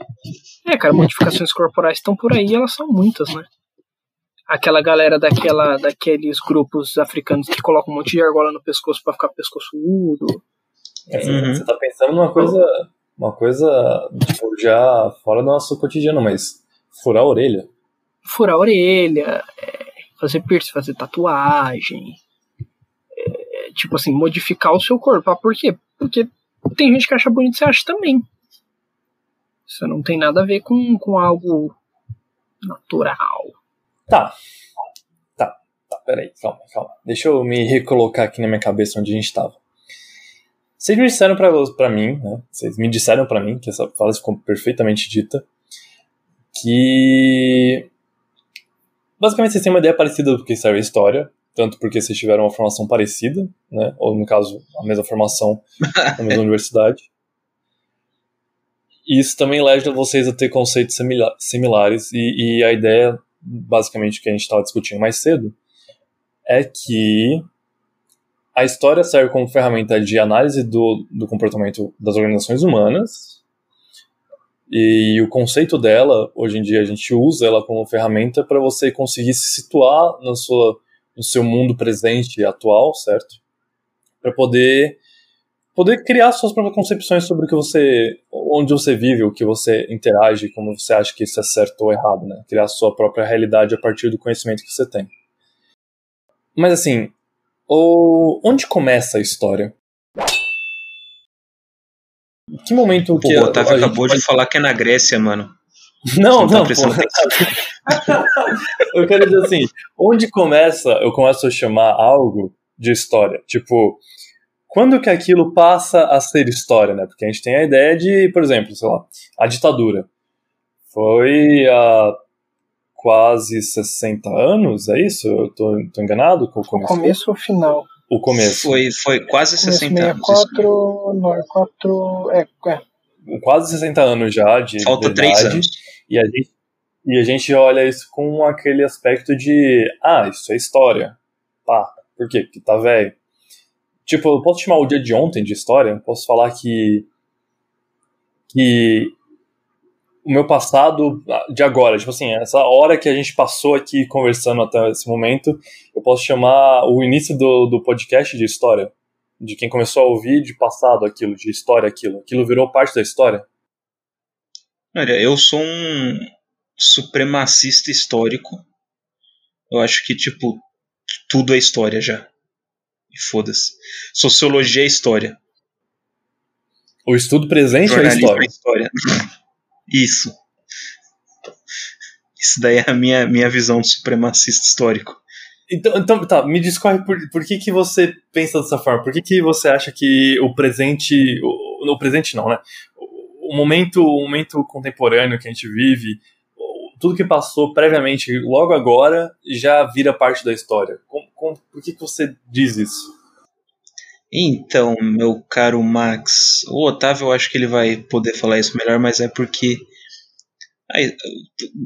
É, cara, modificações corporais estão por aí e elas são muitas, né? Aquela galera daquela, daqueles grupos africanos que colocam um monte de argola no pescoço pra ficar pescoçudo. É, Uhum. você tá pensando numa coisa, uma coisa tipo, já fora do nosso cotidiano, mas furar a orelha. Furar a orelha, é, fazer piercing, fazer tatuagem. é, tipo assim, modificar o seu corpo. Ah, por quê? Porque tem gente que acha bonito você acha também. Isso não tem nada a ver com, com algo natural. Tá. Tá, tá, peraí, calma, calma. Deixa eu me recolocar aqui na minha cabeça onde a gente tava. Vocês me disseram pra mim, né? Vocês me disseram pra mim, que essa frase ficou perfeitamente dita, que. Basicamente vocês têm uma ideia parecida do que serve a história, tanto porque vocês tiveram uma formação parecida, né? Ou no caso, a mesma formação na mesma <laughs> universidade. E isso também leva vocês a ter conceitos simila- similares, e, e a ideia basicamente que a gente estava discutindo mais cedo, é que a história serve como ferramenta de análise do, do comportamento das organizações humanas. E o conceito dela, hoje em dia, a gente usa ela como ferramenta para você conseguir se situar na sua, no seu mundo presente e atual, certo? Para poder poder criar suas próprias concepções sobre o que você, onde você vive, o que você interage, como você acha que isso é certo ou errado, né? Criar sua própria realidade a partir do conhecimento que você tem. Mas assim, o... onde começa a história? Em que momento Pô, que o Otávio a acabou pode- de falar que é na Grécia, mano. Não, Você tá não. <laughs> Eu quero dizer assim, onde começa, eu começo a chamar algo de história? Tipo, quando que aquilo passa a ser história, né? Porque a gente tem a ideia de, por exemplo, sei lá, a ditadura. Foi há quase 60 anos, é isso? Eu tô, tô enganado com o começo? Começo ou final? O começo. Foi, foi quase Começo 60 anos. isso. 64, 94, é, é. Quase 60 anos já de, Falta de 3 idade. anos. E a, gente, e a gente olha isso com aquele aspecto de, ah, isso é história. Pá, por quê? Porque tá velho. Tipo, eu posso chamar o dia de ontem de história? Eu posso falar que. que. O meu passado de agora, tipo assim, essa hora que a gente passou aqui conversando até esse momento, eu posso chamar o início do, do podcast de história. De quem começou a ouvir de passado aquilo, de história aquilo. Aquilo virou parte da história. Olha, eu sou um supremacista histórico. Eu acho que, tipo, tudo é história já. E foda-se. Sociologia é história. O estudo presente é Jornalismo história. é história. Isso. Isso daí é a minha, minha visão de supremacista histórico. Então, então tá, me discorre por, por que, que você pensa dessa forma? Por que, que você acha que o presente. O, o presente não, né? O, o momento, o momento contemporâneo que a gente vive, tudo que passou previamente, logo agora, já vira parte da história. Por que, que você diz isso? Então, meu caro Max, o Otávio eu acho que ele vai poder falar isso melhor, mas é porque aí,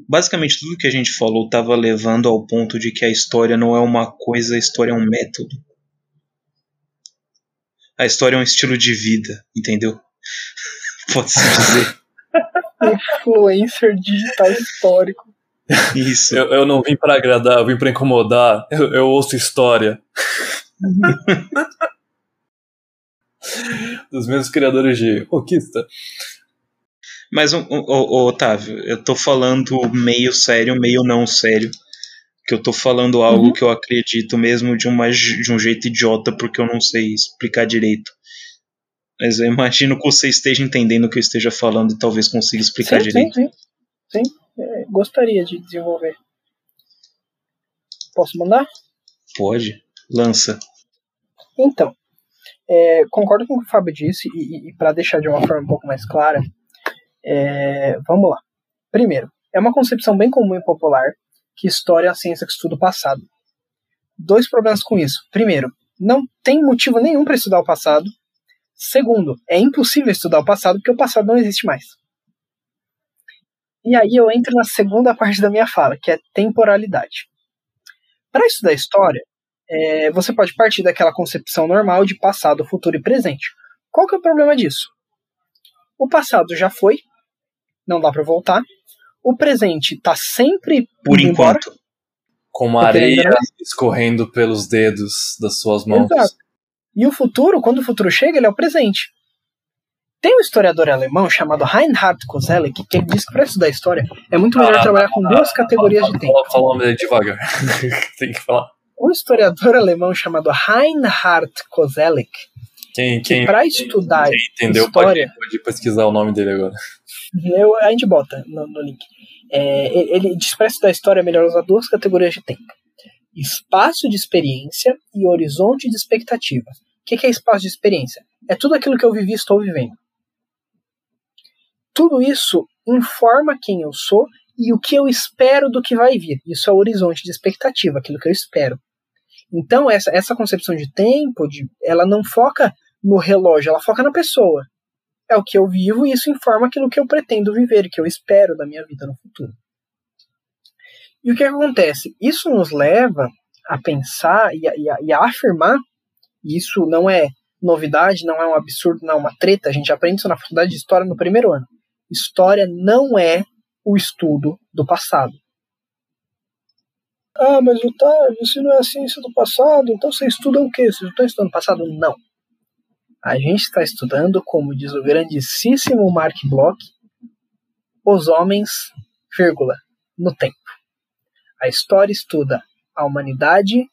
basicamente tudo que a gente falou estava levando ao ponto de que a história não é uma coisa, a história é um método. A história é um estilo de vida, entendeu? <laughs> Pode-se dizer <laughs> Influencer digital histórico. isso. Eu, eu não vim pra agradar, eu vim pra incomodar. Eu, eu ouço história. <laughs> <laughs> Dos mesmos criadores de Roquista. Mas, ô, Otávio, eu tô falando meio sério, meio não sério. Que eu tô falando algo Uhum. que eu acredito mesmo de, uma, de um jeito idiota, porque eu não sei explicar direito. Mas eu imagino que você esteja entendendo o que eu esteja falando e talvez consiga explicar Sim, sim, direito. sim. Sim, é, gostaria de desenvolver. Posso mandar? Pode? Lança. Então, é, concordo com o que o Fábio disse, e, para deixar de uma forma um pouco mais clara, é, vamos lá. Primeiro, é uma concepção bem comum e popular que história é a ciência que estuda o passado. Dois problemas com isso. Primeiro, não tem motivo nenhum para estudar o passado. Segundo, é impossível estudar o passado porque o passado não existe mais. E aí eu entro na segunda <laughs> parte da minha fala, que é temporalidade. Para estudar história, é, você pode partir daquela concepção normal de passado, futuro e presente. Qual que é o problema disso? O passado já foi, não dá para voltar. O presente está sempre Por embora. enquanto. Como Porque areia escorrendo pelos dedos das suas mãos. Exato. E o futuro, quando o futuro chega, ele é o presente. Tem um historiador alemão chamado Reinhard Koselleck que ele diz que para estudar história é muito melhor Ah, trabalhar com duas categorias de tempo. Fala o nome dele devagar. <laughs> Tem que falar. Um historiador alemão chamado Reinhard Koselleck, Quem, que quem, para estudar quem entendeu história, pode, pode pesquisar o nome dele agora. eu, a gente bota no, no link. É, ele diz que para estudar história é melhor usar duas categorias de tempo: espaço de experiência e horizonte de expectativa. O que que é espaço de experiência? É tudo aquilo que eu vivi e estou vivendo. Tudo isso informa quem eu sou e o que eu espero do que vai vir. Isso é o horizonte de expectativa, aquilo que eu espero. Então, essa, essa concepção de tempo, de, ela não foca no relógio, ela foca na pessoa. É o que eu vivo e isso informa aquilo que eu pretendo viver que eu espero da minha vida no futuro. E o que acontece? Isso nos leva a pensar e a, e a, e a afirmar, e isso não é novidade, não é um absurdo, não é uma treta, a gente aprende isso na faculdade de História no primeiro ano. História não é o estudo do passado. Ah, mas Otávio, se não é a ciência do passado, então você estuda o quê? Vocês não estão estudando o passado? Não. A gente está estudando, como diz o grandíssimo Mark Bloch, os homens, vírgula, no tempo. A história estuda a humanidade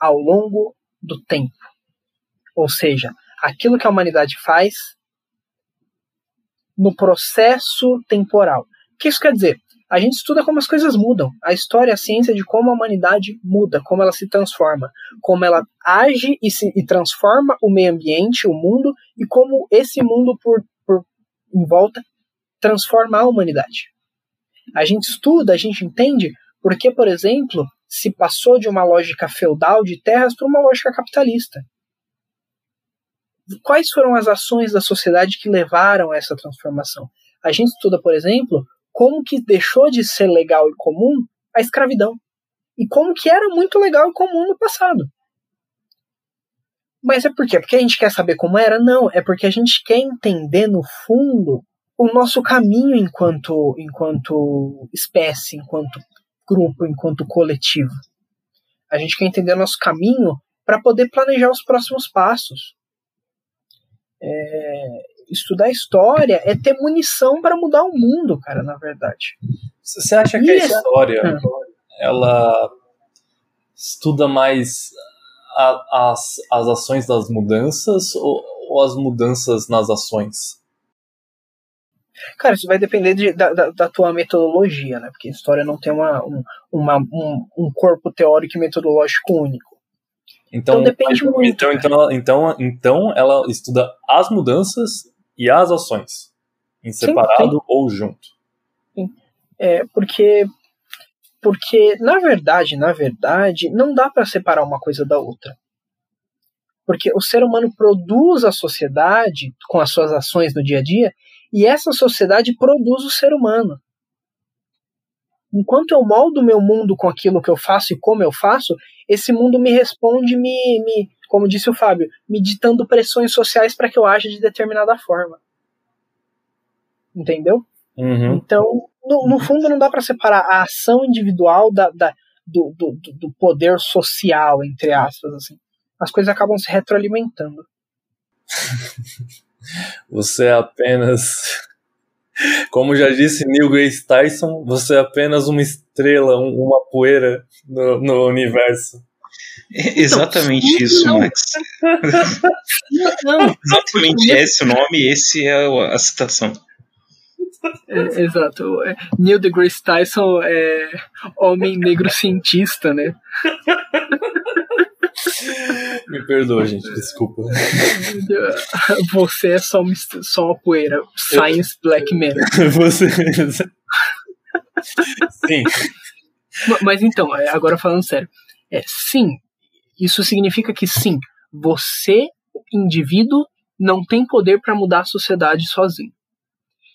ao longo do tempo. Ou seja, aquilo que a humanidade faz no processo temporal. O que isso quer dizer? A gente estuda como as coisas mudam. A história a ciência de como a humanidade muda, como ela se transforma, como ela age e, se, e transforma o meio ambiente, o mundo, e como esse mundo por, por em volta transforma a humanidade. A gente estuda, a gente entende porque, por exemplo, se passou de uma lógica feudal de terras para uma lógica capitalista. Quais foram as ações da sociedade que levaram a essa transformação? A gente estuda, por exemplo, como que deixou de ser legal e comum a escravidão. E como que era muito legal e comum no passado. Mas é por quê? Porque a gente quer saber como era? Não, é porque a gente quer entender no fundo o nosso caminho enquanto enquanto espécie, enquanto grupo, enquanto coletivo. A gente quer entender o nosso caminho para poder planejar os próximos passos. É, estudar história é ter munição para mudar o mundo, cara, na verdade. Você acha que E a essa- história Ah. ela estuda mais a- as, as ações das mudanças ou, ou as mudanças nas ações? Cara, isso vai depender de- da, da, da tua metodologia, né? Porque a história não tem uma, um, uma, um, um corpo teórico e metodológico único. Então, Então depende mas- muito, Então, então, então, então ela estuda as mudanças e as ações, em Sim, separado ou junto. É, porque, porque, na verdade, na verdade, não dá para separar uma coisa da outra. Porque o ser humano produz a sociedade com as suas ações no dia a dia, e essa sociedade produz o ser humano. Enquanto eu moldo o meu mundo com aquilo que eu faço e como eu faço, esse mundo me responde, me, me como disse o Fábio, me ditando pressões sociais para que eu aja de determinada forma. Entendeu? Uhum. Então, no, no fundo, não dá para separar a ação individual da, da- do, do, do- poder social, entre aspas. Assim. As coisas acabam se retroalimentando. <laughs> Você é apenas. <laughs> Como já disse Neil Grace Tyson, você é apenas uma estrela, um- uma poeira no, no universo. É <laughs> exatamente sim, isso, não. Max. <laughs> Não, Exatamente esse o nome, esse é a citação. é, exato. É, Neil deGrasse Tyson é homem negro cientista, né? <laughs> Me perdoa, gente, desculpa. Você é só uma, só uma poeira. Science Black Man. Você. Sim. Ma- Mas então, é, agora falando sério. É, sim, isso significa que sim, você, indivíduo, não tem poder para mudar a sociedade sozinho.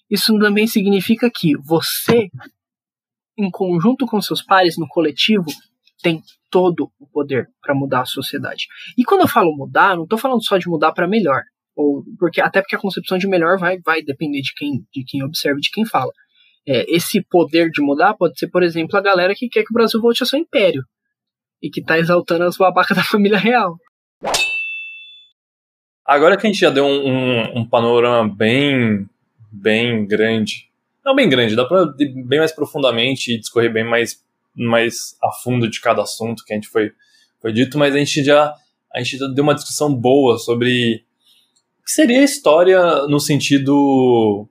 Isso também significa que você, em conjunto com seus pares no coletivo, tem todo o poder para mudar a sociedade. E quando eu falo mudar, não estou falando só de mudar para melhor, ou porque até porque a concepção de melhor vai, vai depender de quem, de quem observa, de quem fala. É, esse poder de mudar pode ser, por exemplo, a galera que quer que o Brasil volte a seu império e que tá exaltando as babacas <laughs> da família real. Agora que a gente já deu um, um, um panorama bem, bem grande, não bem grande, dá pra ir bem mais profundamente e discorrer bem mais, mais a fundo de cada assunto que a gente foi, foi dito, mas a gente já a gente já deu uma discussão boa sobre o que seria a história no sentido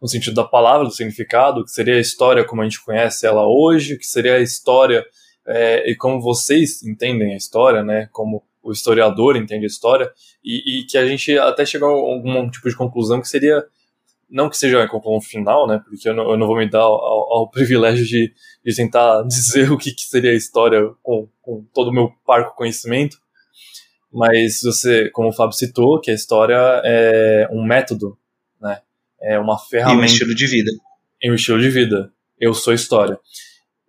no sentido da palavra, do significado, o que seria a história como a gente conhece ela hoje, o que seria a história é, e como vocês entendem a história, né? Como o historiador entende a história, e, e que a gente até chegou a algum tipo de conclusão que seria não que seja a conclusão final, né? Porque eu não, eu não vou me dar ao, ao- ao privilégio de, de tentar <laughs> dizer o que, que seria a história com, com todo o meu parco conhecimento. Mas você, como o Fábio citou, que a história é um método, né? É uma E um ferramenta estilo de vida. em um estilo de vida. Eu sou história.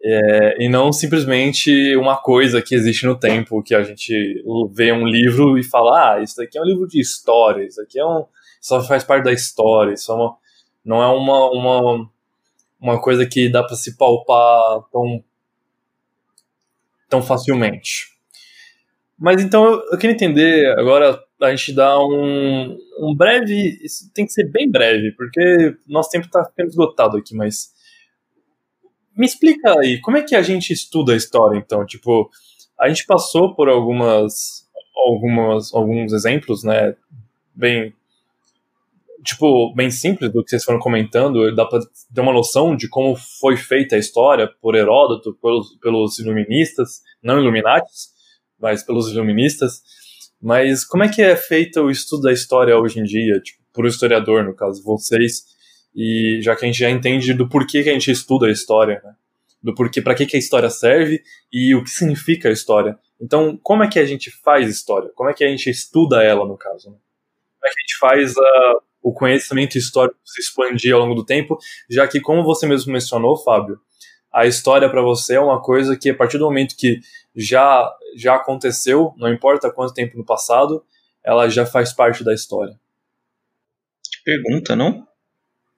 É, e não simplesmente uma coisa que existe no tempo, que a gente vê um livro e fala, ah, isso daqui é um livro de história, isso aqui é um, só faz parte da história, isso é uma, não é uma, uma, uma coisa que dá para se palpar tão, tão facilmente. Mas então eu, eu queria entender agora a gente dá um, um breve. Isso tem que ser bem breve, porque nosso tempo está ficando esgotado aqui, mas. Me explica aí, como é que a gente estuda a história, então? Tipo, a gente passou por algumas. algumas alguns exemplos, né? Bem. tipo, bem simples do que vocês foram comentando, dá pra ter uma noção de como foi feita a história por Heródoto, pelos, pelos iluministas, não iluminatis, mas pelos iluministas. Mas como é que é feito o estudo da história hoje em dia, tipo, por um historiador, no caso, vocês, e já que a gente já entende do porquê que a gente estuda a história, né? Do porquê, para que, que a história serve e o que significa a história. Então, como é que a gente faz história? Como é que a gente estuda ela, no caso? Né? Como é que a gente faz a, o conhecimento histórico se expandir ao longo do tempo, já que, como você mesmo mencionou, Fábio, a história para você é uma coisa que, a partir do momento que já, já aconteceu, não importa quanto tempo no passado, ela já faz parte da história. Pergunta, não?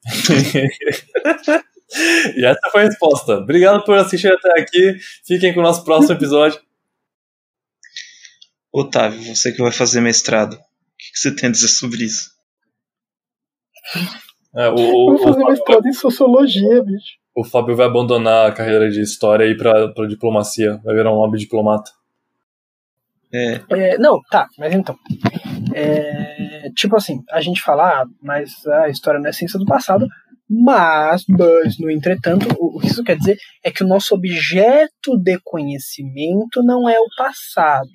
<laughs> e essa foi a resposta. Obrigado por assistir até aqui. Fiquem com o nosso próximo episódio. Otávio, você que vai fazer mestrado, o que que você tem a dizer sobre isso? É, o, o, Vou o, fazer Fábio, mestrado em sociologia, bicho. o Fábio vai abandonar a carreira de história e ir pra, pra diplomacia. Vai virar um lobby diplomata. É, É, não, tá, mas então. É, tipo assim, a gente fala, ah, mas a história não é ciência do passado, mas, mas no entretanto, o, que isso quer dizer é que o nosso objeto de conhecimento não é o passado.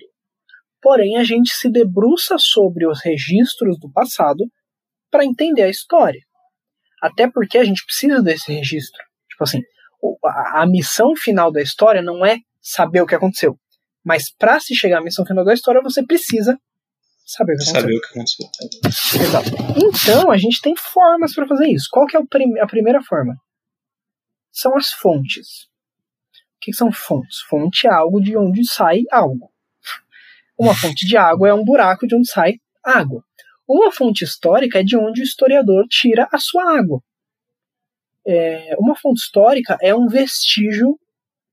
Porém, a gente se debruça sobre os registros do passado para entender a história. Até porque a gente precisa desse registro. Tipo assim, a missão final da história não é saber o que aconteceu. Mas para se chegar à missão final da história, você precisa saber o que aconteceu. saber o que aconteceu. Exato. Então, a gente tem formas para fazer isso. Qual que é a primeira forma? São as fontes. O que que são fontes? Fonte é algo de onde sai algo. Uma fonte de água é um buraco de onde sai água. Uma fonte histórica é de onde o historiador tira a sua água. É, uma fonte histórica é um vestígio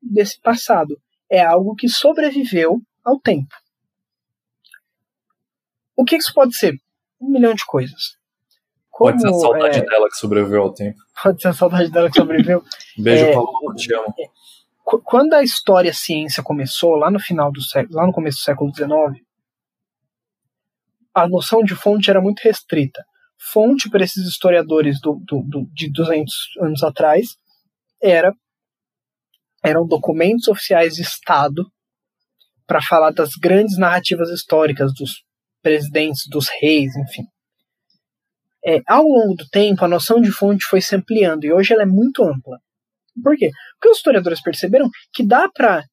desse passado. É algo que sobreviveu ao tempo. O que isso pode ser? Um milhão de coisas. Pode ser a Como, saudade é, dela que sobreviveu ao tempo. pode ser a saudade dela que sobreviveu. <laughs> Beijo, É, Paulo, te amo. Qu- quando a história ciência começou, lá no final do século, lá no começo do século XIX, a noção de fonte era muito restrita. Fonte para esses historiadores do, do- do- de 200 anos atrás era eram documentos oficiais de Estado para falar das grandes narrativas históricas dos presidentes, dos reis, enfim. É, ao longo do tempo, a noção de fonte foi se ampliando e hoje ela é muito ampla. Por quê? Porque os historiadores perceberam que dá para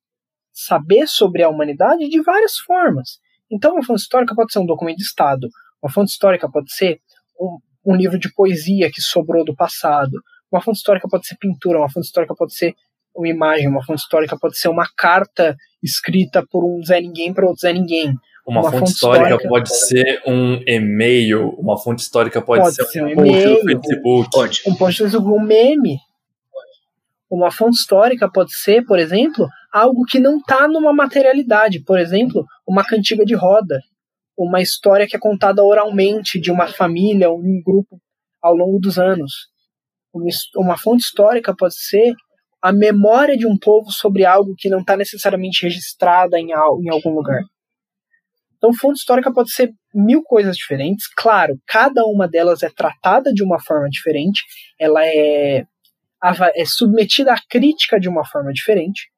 saber sobre a humanidade de várias formas. Então, uma fonte histórica pode ser um documento de Estado, uma fonte histórica pode ser um, um livro de poesia que sobrou do passado, uma fonte histórica pode ser pintura, uma fonte histórica pode ser uma imagem, uma fonte histórica pode ser uma carta escrita por um Zé Ninguém para outro Zé Ninguém. Uma, Uma fonte, fonte histórica, histórica. pode ser um e-mail, uma fonte histórica pode, Pode ser ser um um post no e-mail. Facebook. Pode. Um post do Facebook, um meme. Uma fonte histórica pode ser, por exemplo, algo que não está numa materialidade. Por exemplo, uma cantiga de roda. Uma história que é contada oralmente de uma família ou um grupo ao longo dos anos. Uma, fonte histórica pode ser a memória de um povo sobre algo que não está necessariamente registrada em, em algum lugar. Então, fonte histórica pode ser mil coisas diferentes. Claro, cada uma delas é tratada de uma forma diferente, ela é, é submetida à crítica de uma forma diferente,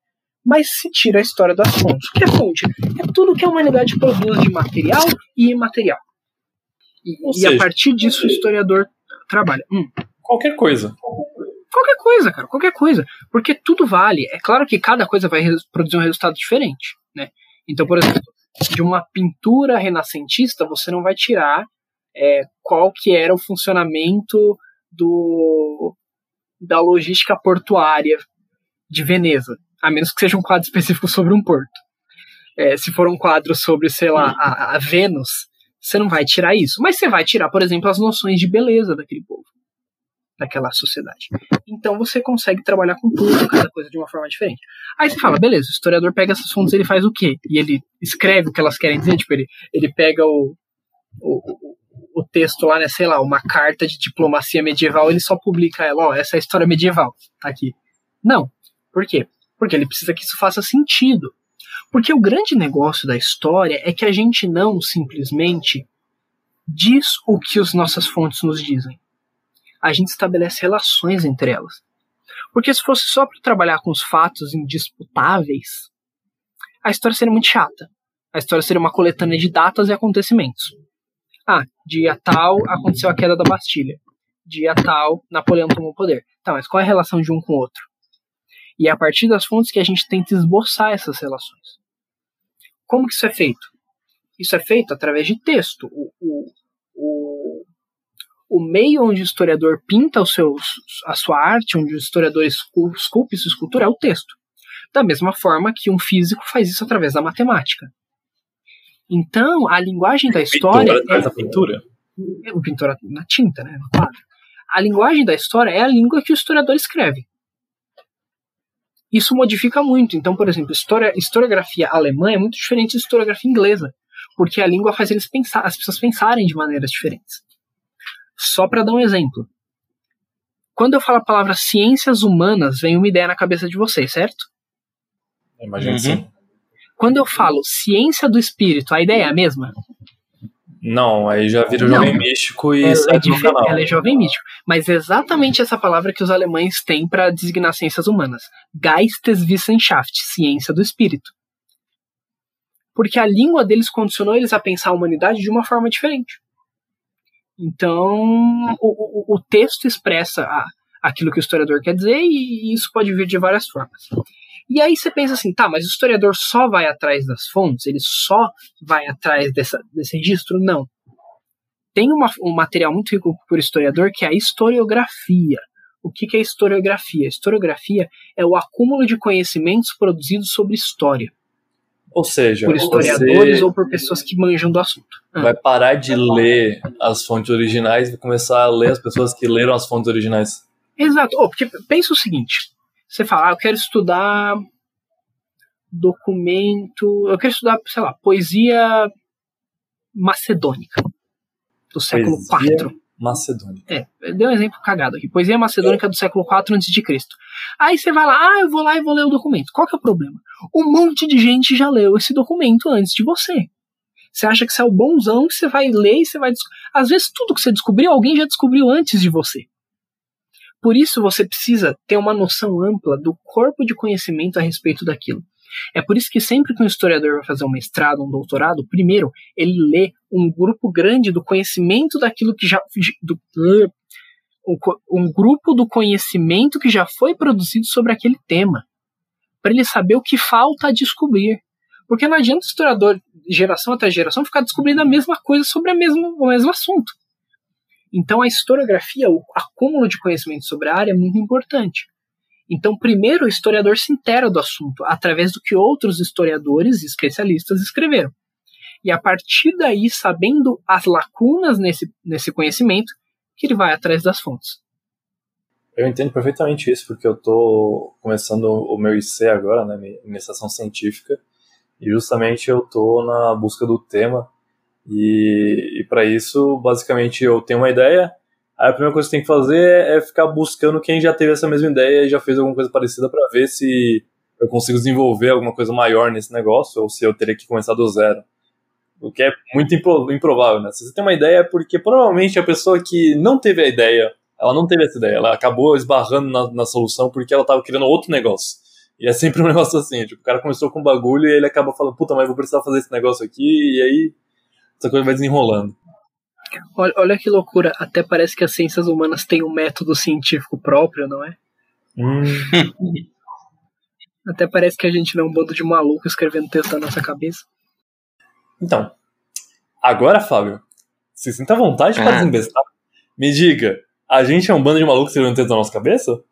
mas se tira a história das fontes. O que é fonte? É tudo que a humanidade produz de material e imaterial. E, e a seja, partir disso o historiador trabalha. Hum. Qualquer coisa. Qualquer coisa, cara, qualquer coisa. Porque tudo vale. É claro que cada coisa vai produzir um resultado diferente, né? Então, por exemplo, de uma pintura renascentista, você não vai tirar é, qual que era o funcionamento do da logística portuária de Veneza, a menos que seja um quadro específico sobre um porto. É, se for um quadro sobre, sei lá, a, a Vênus, você não vai tirar isso. Mas você vai tirar, por exemplo, as noções de beleza daquele povo, daquela sociedade. Então você consegue trabalhar com tudo, cada coisa de uma forma diferente. Aí você fala, beleza, o historiador pega essas fontes ele faz o quê? E ele escreve o que elas querem dizer, tipo, ele, ele pega o, o, o- o texto lá, né, sei lá, uma carta de diplomacia medieval, ele só publica ela, ó, essa é a história medieval, tá aqui. Não. Por quê? Porque ele precisa que isso faça sentido. Porque o grande negócio da história é que a gente não simplesmente diz o que as nossas fontes nos dizem. A gente estabelece relações entre elas. Porque se fosse só para trabalhar com os fatos indisputáveis, a história seria muito chata. A história seria uma coletânea de datas e acontecimentos. Ah, dia tal aconteceu a queda da Bastilha. Dia tal, Napoleão tomou o poder. Tá, mas qual é a relação de um com o outro? E é a partir das fontes que a gente tenta esboçar essas relações. Como que isso é feito? Isso é feito através de texto. O, o, o, o meio onde o historiador pinta os seus, a sua arte, onde o historiador escu- esculpe sua escultura, é o texto. Da mesma forma que um físico faz isso através da matemática. Então, a linguagem da história. Pintura é- a pintura? o pintor na tinta, né? no quadro. A linguagem da história é a língua que o historiador escreve. Isso modifica muito. Então, por exemplo, história, historiografia alemã é muito diferente de historiografia inglesa, porque a língua faz eles pensar, as pessoas pensarem de maneiras diferentes. Só para dar um exemplo. Quando eu falo a palavra ciências humanas, vem uma ideia na cabeça de vocês, certo? Imagino que Uhum. sim. Quando eu falo ciência do espírito, a ideia é a mesma? Não, aí já vira Não. jovem místico e ela, é sai do difer- canal. ela é jovem mítico. Mas é exatamente essa palavra que os alemães têm para designar ciências humanas. Geisteswissenschaft, ciência do espírito. Porque a língua deles condicionou eles a pensar a humanidade de uma forma diferente. Então, o, o- o texto expressa a- aquilo que o historiador quer dizer e isso pode vir de várias formas. E aí você pensa assim, tá, mas o historiador só vai atrás das fontes? Ele só vai atrás dessa, desse registro? Não tem uma- um material muito rico por historiador que é a historiografia. O que, que é historiografia? Historiografia é o acúmulo de conhecimentos produzidos sobre história, Ou seja, por historiadores ou por pessoas que manjam do assunto. Ah, vai parar de ler as fontes originais e começar a ler as pessoas que leram as fontes originais. Exato. Oh, porque pensa o seguinte: você fala, ah, eu quero estudar documento, eu quero estudar, sei lá, poesia macedônica do século Poesia IV. Macedônia. É, deu um exemplo cagado aqui. Poesia macedônica do século IV a.C. Aí você vai lá, ah, eu vou lá e vou ler o documento. Qual que é o problema? Um monte de gente já leu esse documento antes de você. Você acha que você é o bonzão, que você vai ler e você vai. Às vezes tudo que você descobriu, alguém já descobriu antes de você. Por isso você precisa ter uma noção ampla do corpo de conhecimento a respeito daquilo. É por isso que sempre que um historiador vai fazer um mestrado, um doutorado, primeiro ele lê um grupo grande do conhecimento daquilo que já. Do, um, grupo do conhecimento que já foi produzido sobre aquele tema. Para ele saber o que falta a descobrir. Porque não adianta o historiador, geração até geração, ficar descobrindo a mesma coisa sobre a mesma, o mesmo assunto. Então a historiografia, o acúmulo de conhecimento sobre a área é muito importante. Então, primeiro, o historiador se intera do assunto, através do que outros historiadores e especialistas escreveram. E a partir daí, sabendo as lacunas nesse, nesse conhecimento, que ele vai atrás das fontes. Eu entendo perfeitamente isso, porque eu tô começando o meu IC agora, né, minha iniciação científica, e justamente eu tô na busca do tema, e, e para isso, basicamente, eu tenho uma ideia, aí a primeira coisa que tem que fazer é ficar buscando quem já teve essa mesma ideia e já fez alguma coisa parecida para ver se eu consigo desenvolver alguma coisa maior nesse negócio, ou se eu teria que começar do zero. O que é muito impro- improvável, né? Se você tem uma ideia é porque provavelmente a pessoa que não teve a ideia ela não teve essa ideia, ela acabou esbarrando na, na solução porque ela tava criando outro negócio. E é sempre um <laughs> negócio assim, tipo, o cara começou com um bagulho e ele acaba falando, puta, mas vou precisar fazer esse negócio aqui, e aí essa coisa vai desenrolando. Olha, olha que loucura, até parece que as ciências humanas têm um método científico próprio, não é? Hum, Até parece que a gente não é um bando de maluco escrevendo texto na nossa cabeça. então, agora, Fábio, se sinta à vontade para Ah. desembestar. Me diga, a gente é um bando de malucos escrevendo texto na nossa cabeça?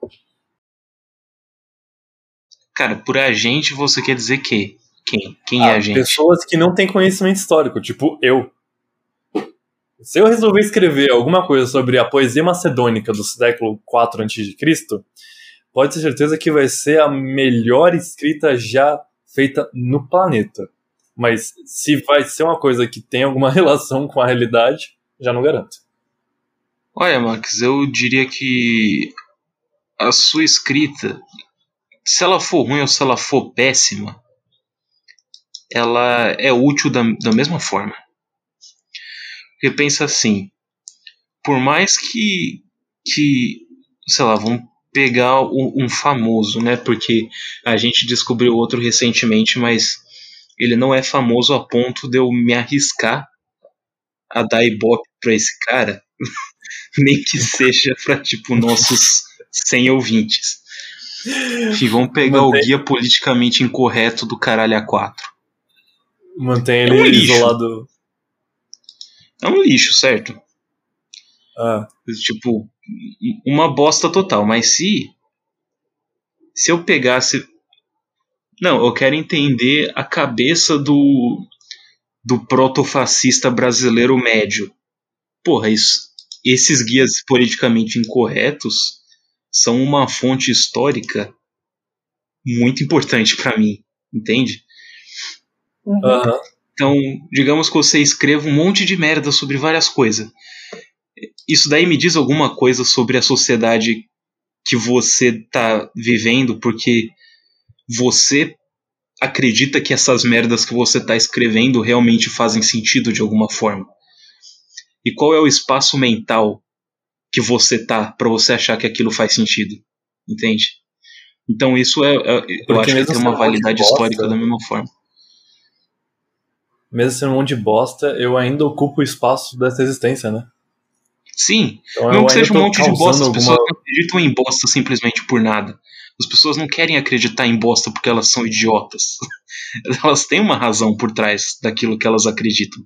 Cara, por a gente você quer dizer que? Quem? Quem é Ah, a gente? Pessoas que não têm conhecimento histórico, tipo eu. Se eu resolver escrever alguma coisa sobre a poesia macedônica do século IV a.C., pode ter certeza que vai ser a melhor escrita já feita no planeta. Mas se vai ser uma coisa que tem alguma <laughs> relação com a realidade, já não garanto. Olha, Max, eu diria que a sua escrita, se ela for ruim ou se ela for péssima, ela é útil da, da mesma forma. Porque pensa assim, por mais que, que sei lá, vamos pegar um, um famoso, né? Porque a gente descobriu outro recentemente, mas ele não é famoso a ponto de eu me arriscar a dar ibope pra esse cara, <laughs> nem que seja pra, tipo, nossos 100 ouvintes. Enfim, vamos pegar Mantém- o guia politicamente incorreto do caralho A4. Mantém É ele um lixo. isolado. É um lixo, certo? Ah, Tipo, uma bosta total. Mas se. Se eu pegasse. Não, eu quero entender a cabeça do. Do protofascista brasileiro médio. Porra, isso, esses guias politicamente incorretos são uma fonte histórica muito importante pra mim, entende? Uhum. aham. Então, digamos que você escreva um monte de merda sobre várias coisas. Isso daí me diz alguma coisa sobre a sociedade que você tá vivendo, porque você acredita que essas merdas que você tá escrevendo realmente fazem sentido de alguma forma. E qual é o espaço mental que você tá pra você achar que aquilo faz sentido? Entende? Então isso é, é- eu Porque acho que tem uma um validade histórica da mesma forma. Mesmo sendo um monte de bosta, eu ainda ocupo o espaço dessa existência, né? Sim, Então Não que seja um monte de bosta, as alguma- pessoas não acreditam em bosta simplesmente por nada. As pessoas não querem acreditar em bosta porque elas são idiotas. <laughs> elas têm uma razão por trás daquilo que elas acreditam.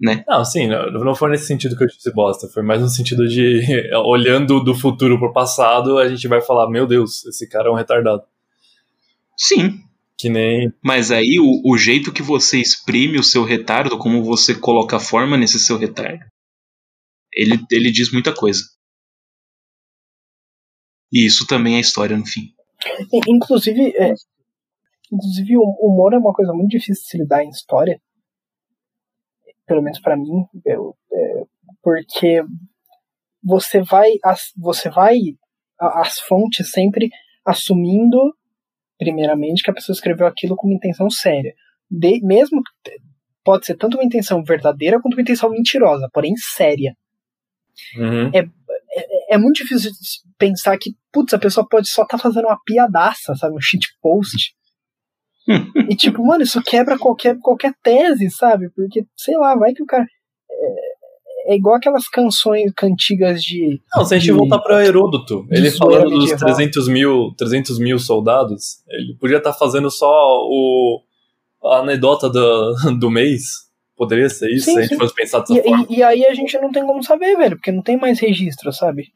Né? Não, sim, não não foi nesse sentido que eu disse bosta. Foi mais no sentido de, <laughs> olhando do futuro pro passado, a gente vai falar: Meu Deus, esse cara é um retardado. Sim, Que nem. mas aí o, o jeito que você exprime o seu retardo, como você coloca forma nesse seu retardo, ele, ele diz muita coisa. E isso também é história no fim. I- Inclusive, é, inclusive, o humor é uma coisa muito difícil de se lidar em história. Pelo menos pra mim. eu- é, porque você vai. As, você vai. As fontes sempre assumindo, primeiramente, que a pessoa escreveu aquilo com uma intenção séria. De, mesmo. Pode ser tanto uma intenção verdadeira quanto uma intenção mentirosa, porém séria Uhum. é muito difícil de se pensar que, putz, a pessoa pode só estar fazendo uma piadaça, sabe? Um shitpost. <laughs> e tipo, mano, isso quebra qualquer, qualquer tese, sabe? Porque, sei lá, vai que o cara. É, é igual aquelas canções cantigas de. Não, se a gente de- voltar para Heródoto, ele falando dos medieval. 300 mil, 300 mil soldados, ele podia estar fazendo só o, a anedota do, <laughs> do mês. Poderia ser isso, Sim, se a gente sim. fosse pensar dessa E, forma. e, e aí a gente não tem como saber, velho, porque não tem mais registro, sabe?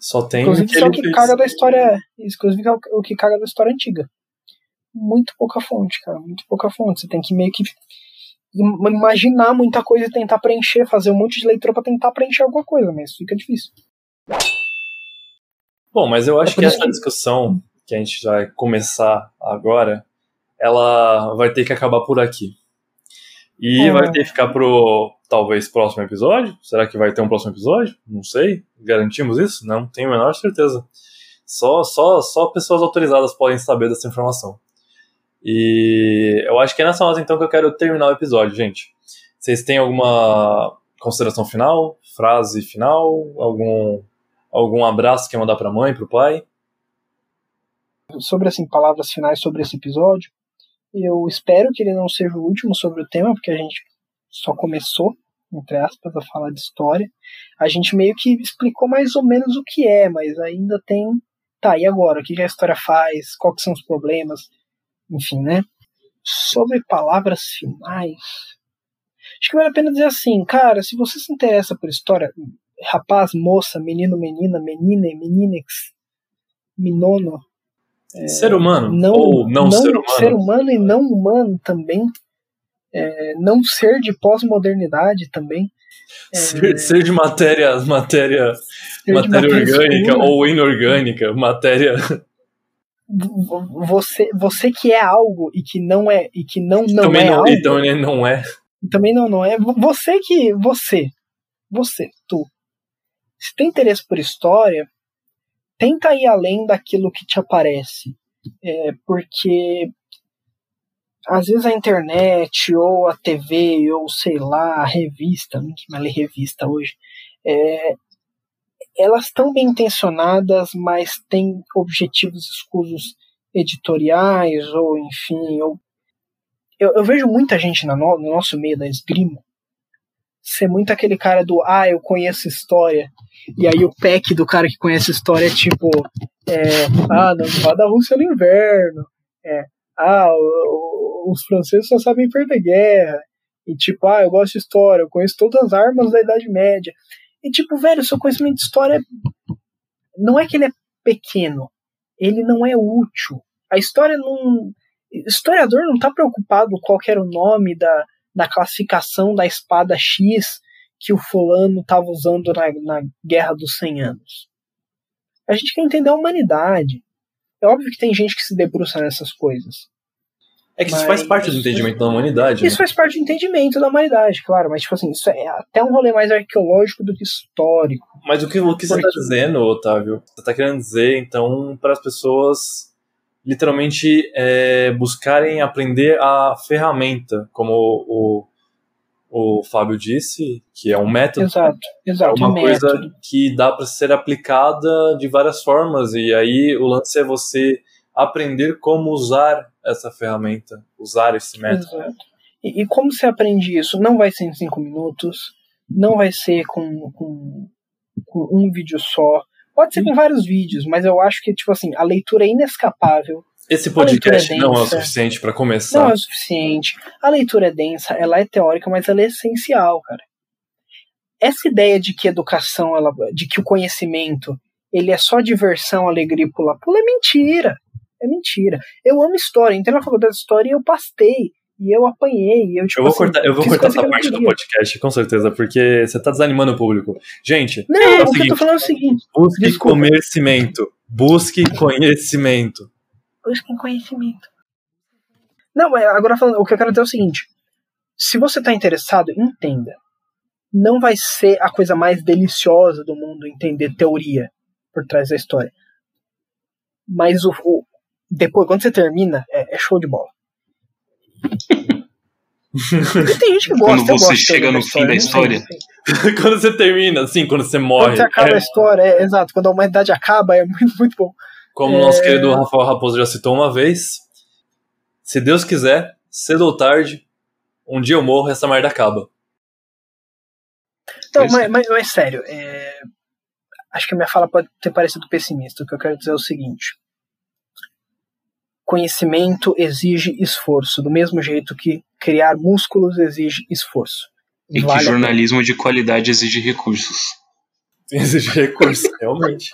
Só tem Inclusive, isso é o que fez. caga da história. Inclusive, é o que caga da história antiga. Muito pouca fonte, cara. Muito pouca fonte. Você tem que meio que imaginar muita coisa e tentar preencher, fazer um monte de leitura pra tentar preencher alguma coisa, mas fica difícil. Bom, mas eu acho É que essa que- discussão que a gente vai começar agora, ela vai ter que acabar por aqui. E É. vai ter que ficar pro, talvez, próximo episódio? Será que vai ter um próximo episódio? Não sei. Garantimos isso? Não tenho a menor certeza. Só, só, só pessoas autorizadas podem saber dessa informação. E eu acho que é nessa nota, então, que eu quero terminar o episódio, gente. Vocês têm alguma consideração final? Frase final? Algum, algum abraço que mandar pra mãe, pro pai? Sobre assim, palavras finais sobre esse episódio. Eu espero que ele não seja o último sobre o tema, porque a gente só começou, entre aspas, a falar de história. A gente meio que explicou mais ou menos o que é, mas ainda tem. Tá, e agora? O que a história faz? Quais são os problemas? Enfim, né? Sobre palavras finais. Acho que vale a pena dizer assim, cara, se você se interessa por história, rapaz, moça, menino, menina, menine, meninex, minono, ser humano? É, não, ou não, ser humano? e não humano também. É, não ser de pós-modernidade também. É, Ser, ser de matéria, matéria, ser matéria orgânica escura. ou inorgânica, matéria. Você, você que é algo e que não é e que não não também é não, algo, então ele não é. também não não é. Vo- Você que você, você, tu, se tem interesse por história, tenta ir além daquilo que te aparece, é, porque às vezes a internet, ou a TV, ou sei lá, a revista, ninguém mais lê revista hoje, é, elas estão bem intencionadas, mas têm objetivos escusos editoriais, ou enfim, ou eu, eu vejo muita gente no, no nosso meio da esgrima ser muito aquele cara do ah, eu conheço história. E aí o pack do cara que conhece história é tipo é, ah, não vá da Rússia no inverno. É, ah, o, o, os franceses só sabem perder guerra. E tipo, ah, eu gosto de história, eu conheço todas as armas da Idade Média. E tipo, velho, seu conhecimento de história não é que ele é pequeno, ele não é útil. A história não. Historiador não está preocupado qual era o nome da, da classificação da espada X que o fulano estava usando na, na Guerra dos 100 Anos. A gente quer entender a humanidade. É óbvio que tem gente que se debruça nessas coisas. É que isso faz parte do entendimento da humanidade. Isso né? faz parte do entendimento da humanidade, claro. Mas, tipo assim, isso é até um rolê mais arqueológico do que histórico. Mas o que, o que você está Porque- dizendo, Otávio? Você está querendo dizer, então, para as pessoas literalmente é, buscarem aprender a ferramenta, como o, o, o Fábio disse, que é um método. Exato, É exato. uma um método. coisa que dá para ser aplicada de várias formas, e aí o lance é você aprender como usar essa ferramenta, usar esse método. Exato. E, e como você aprende isso? Não vai ser em cinco minutos, não vai ser com, com, com um vídeo só. Pode ser com vários vídeos, mas eu acho que, tipo assim, a leitura é inescapável. Esse podcast leitura é não é o suficiente para Não começar. é o suficiente. A leitura é densa, ela é teórica, mas ela é essencial, cara. Essa ideia de que educação, ela, de que o conhecimento, ele é só diversão, alegria e pula-pula, é mentira. É mentira. Eu amo história. Entrei na faculdade de história e eu pastei. E eu apanhei. Eu, tipo, Eu vou assim, cortar, eu vou cortar essa parte do podcast, com certeza, porque você tá desanimando o público. Gente, Não, é o o que eu tô seguinte, falando é o seguinte: busque desculpa. conhecimento. Busque conhecimento. busquem conhecimento. Não, mas agora falando, o que eu quero dizer é o seguinte: se você está interessado, entenda. Não vai ser a coisa mais deliciosa do mundo entender teoria por trás da história. Mas o, o- depois, quando você termina, é, é show de bola. Porque tem gente que gosta. Quando você chega no fim da história. <laughs> quando você termina, assim, quando você morre. Quando você acaba é, a história, é, exato. Quando a humanidade acaba, é muito, muito bom. como o É. nosso querido Rafael Raposo já citou uma vez, se Deus quiser, cedo ou tarde, um dia eu morro e essa merda acaba. Não, Pois mas, é. mas, mas sério, é, acho que a minha fala pode ter parecido pessimista. O que eu quero dizer é o seguinte: conhecimento exige esforço, do mesmo jeito que criar músculos exige esforço. E que Vale pena. jornalismo de qualidade exige recursos. <laughs> Exige recurso, realmente.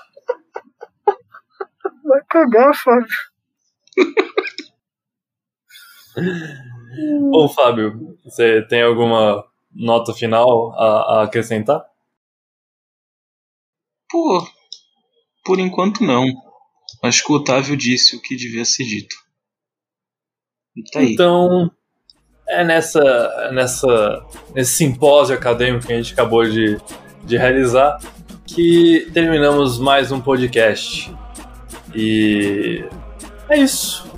Vai cagar, Fábio. <laughs> Ô, Fábio, você tem alguma nota final a, a acrescentar? Pô, por enquanto não. Acho que o Otávio disse o que devia ser dito. Tá. Então, é nessa, nessa, nesse simpósio acadêmico que a gente acabou de, de realizar que terminamos mais um podcast. E é isso.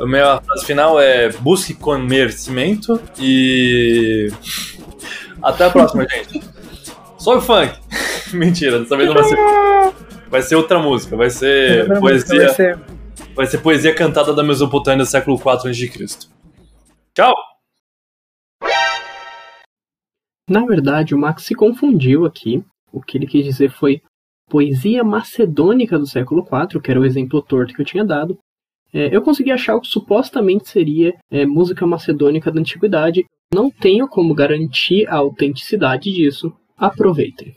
A minha frase final é busque conhecimento e até a próxima, <laughs> gente. Sobe o funk! <laughs> Mentira, dessa vez não vai ser. <laughs> Vai ser outra música, vai ser Vai poesia, ser- vai ser poesia cantada da Mesopotâmia do século IV a.C. Tchau! Na verdade, o Max se confundiu aqui. O que ele quis dizer foi poesia macedônica do século IV, que era o exemplo torto que eu tinha dado. É, eu consegui achar o que supostamente seria é, música macedônica da antiguidade. Não tenho como garantir a autenticidade disso. Aproveitem.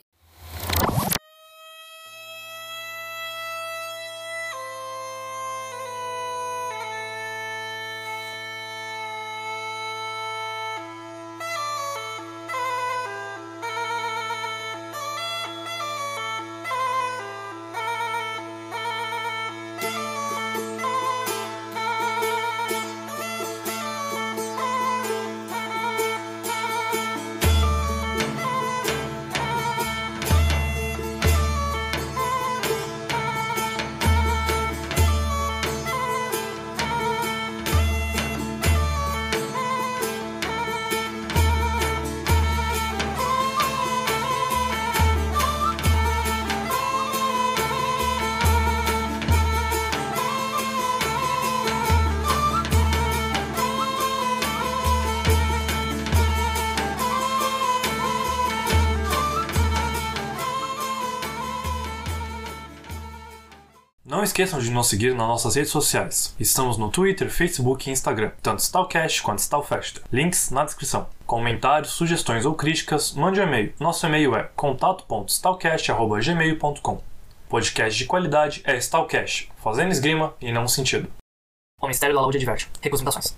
Esqueçam de nos seguir nas nossas redes sociais. Estamos no Twitter, Facebook e Instagram, tanto Stalcast quanto Stalfesta. Links na descrição. Comentários, sugestões ou críticas, mande um e-mail. Nosso e-mail é contato.stalcast.gmail.com Podcast de qualidade é Stalcast, fazendo esgrima e não sentido. O Ministério da Saúde adverte. Recusa imitações.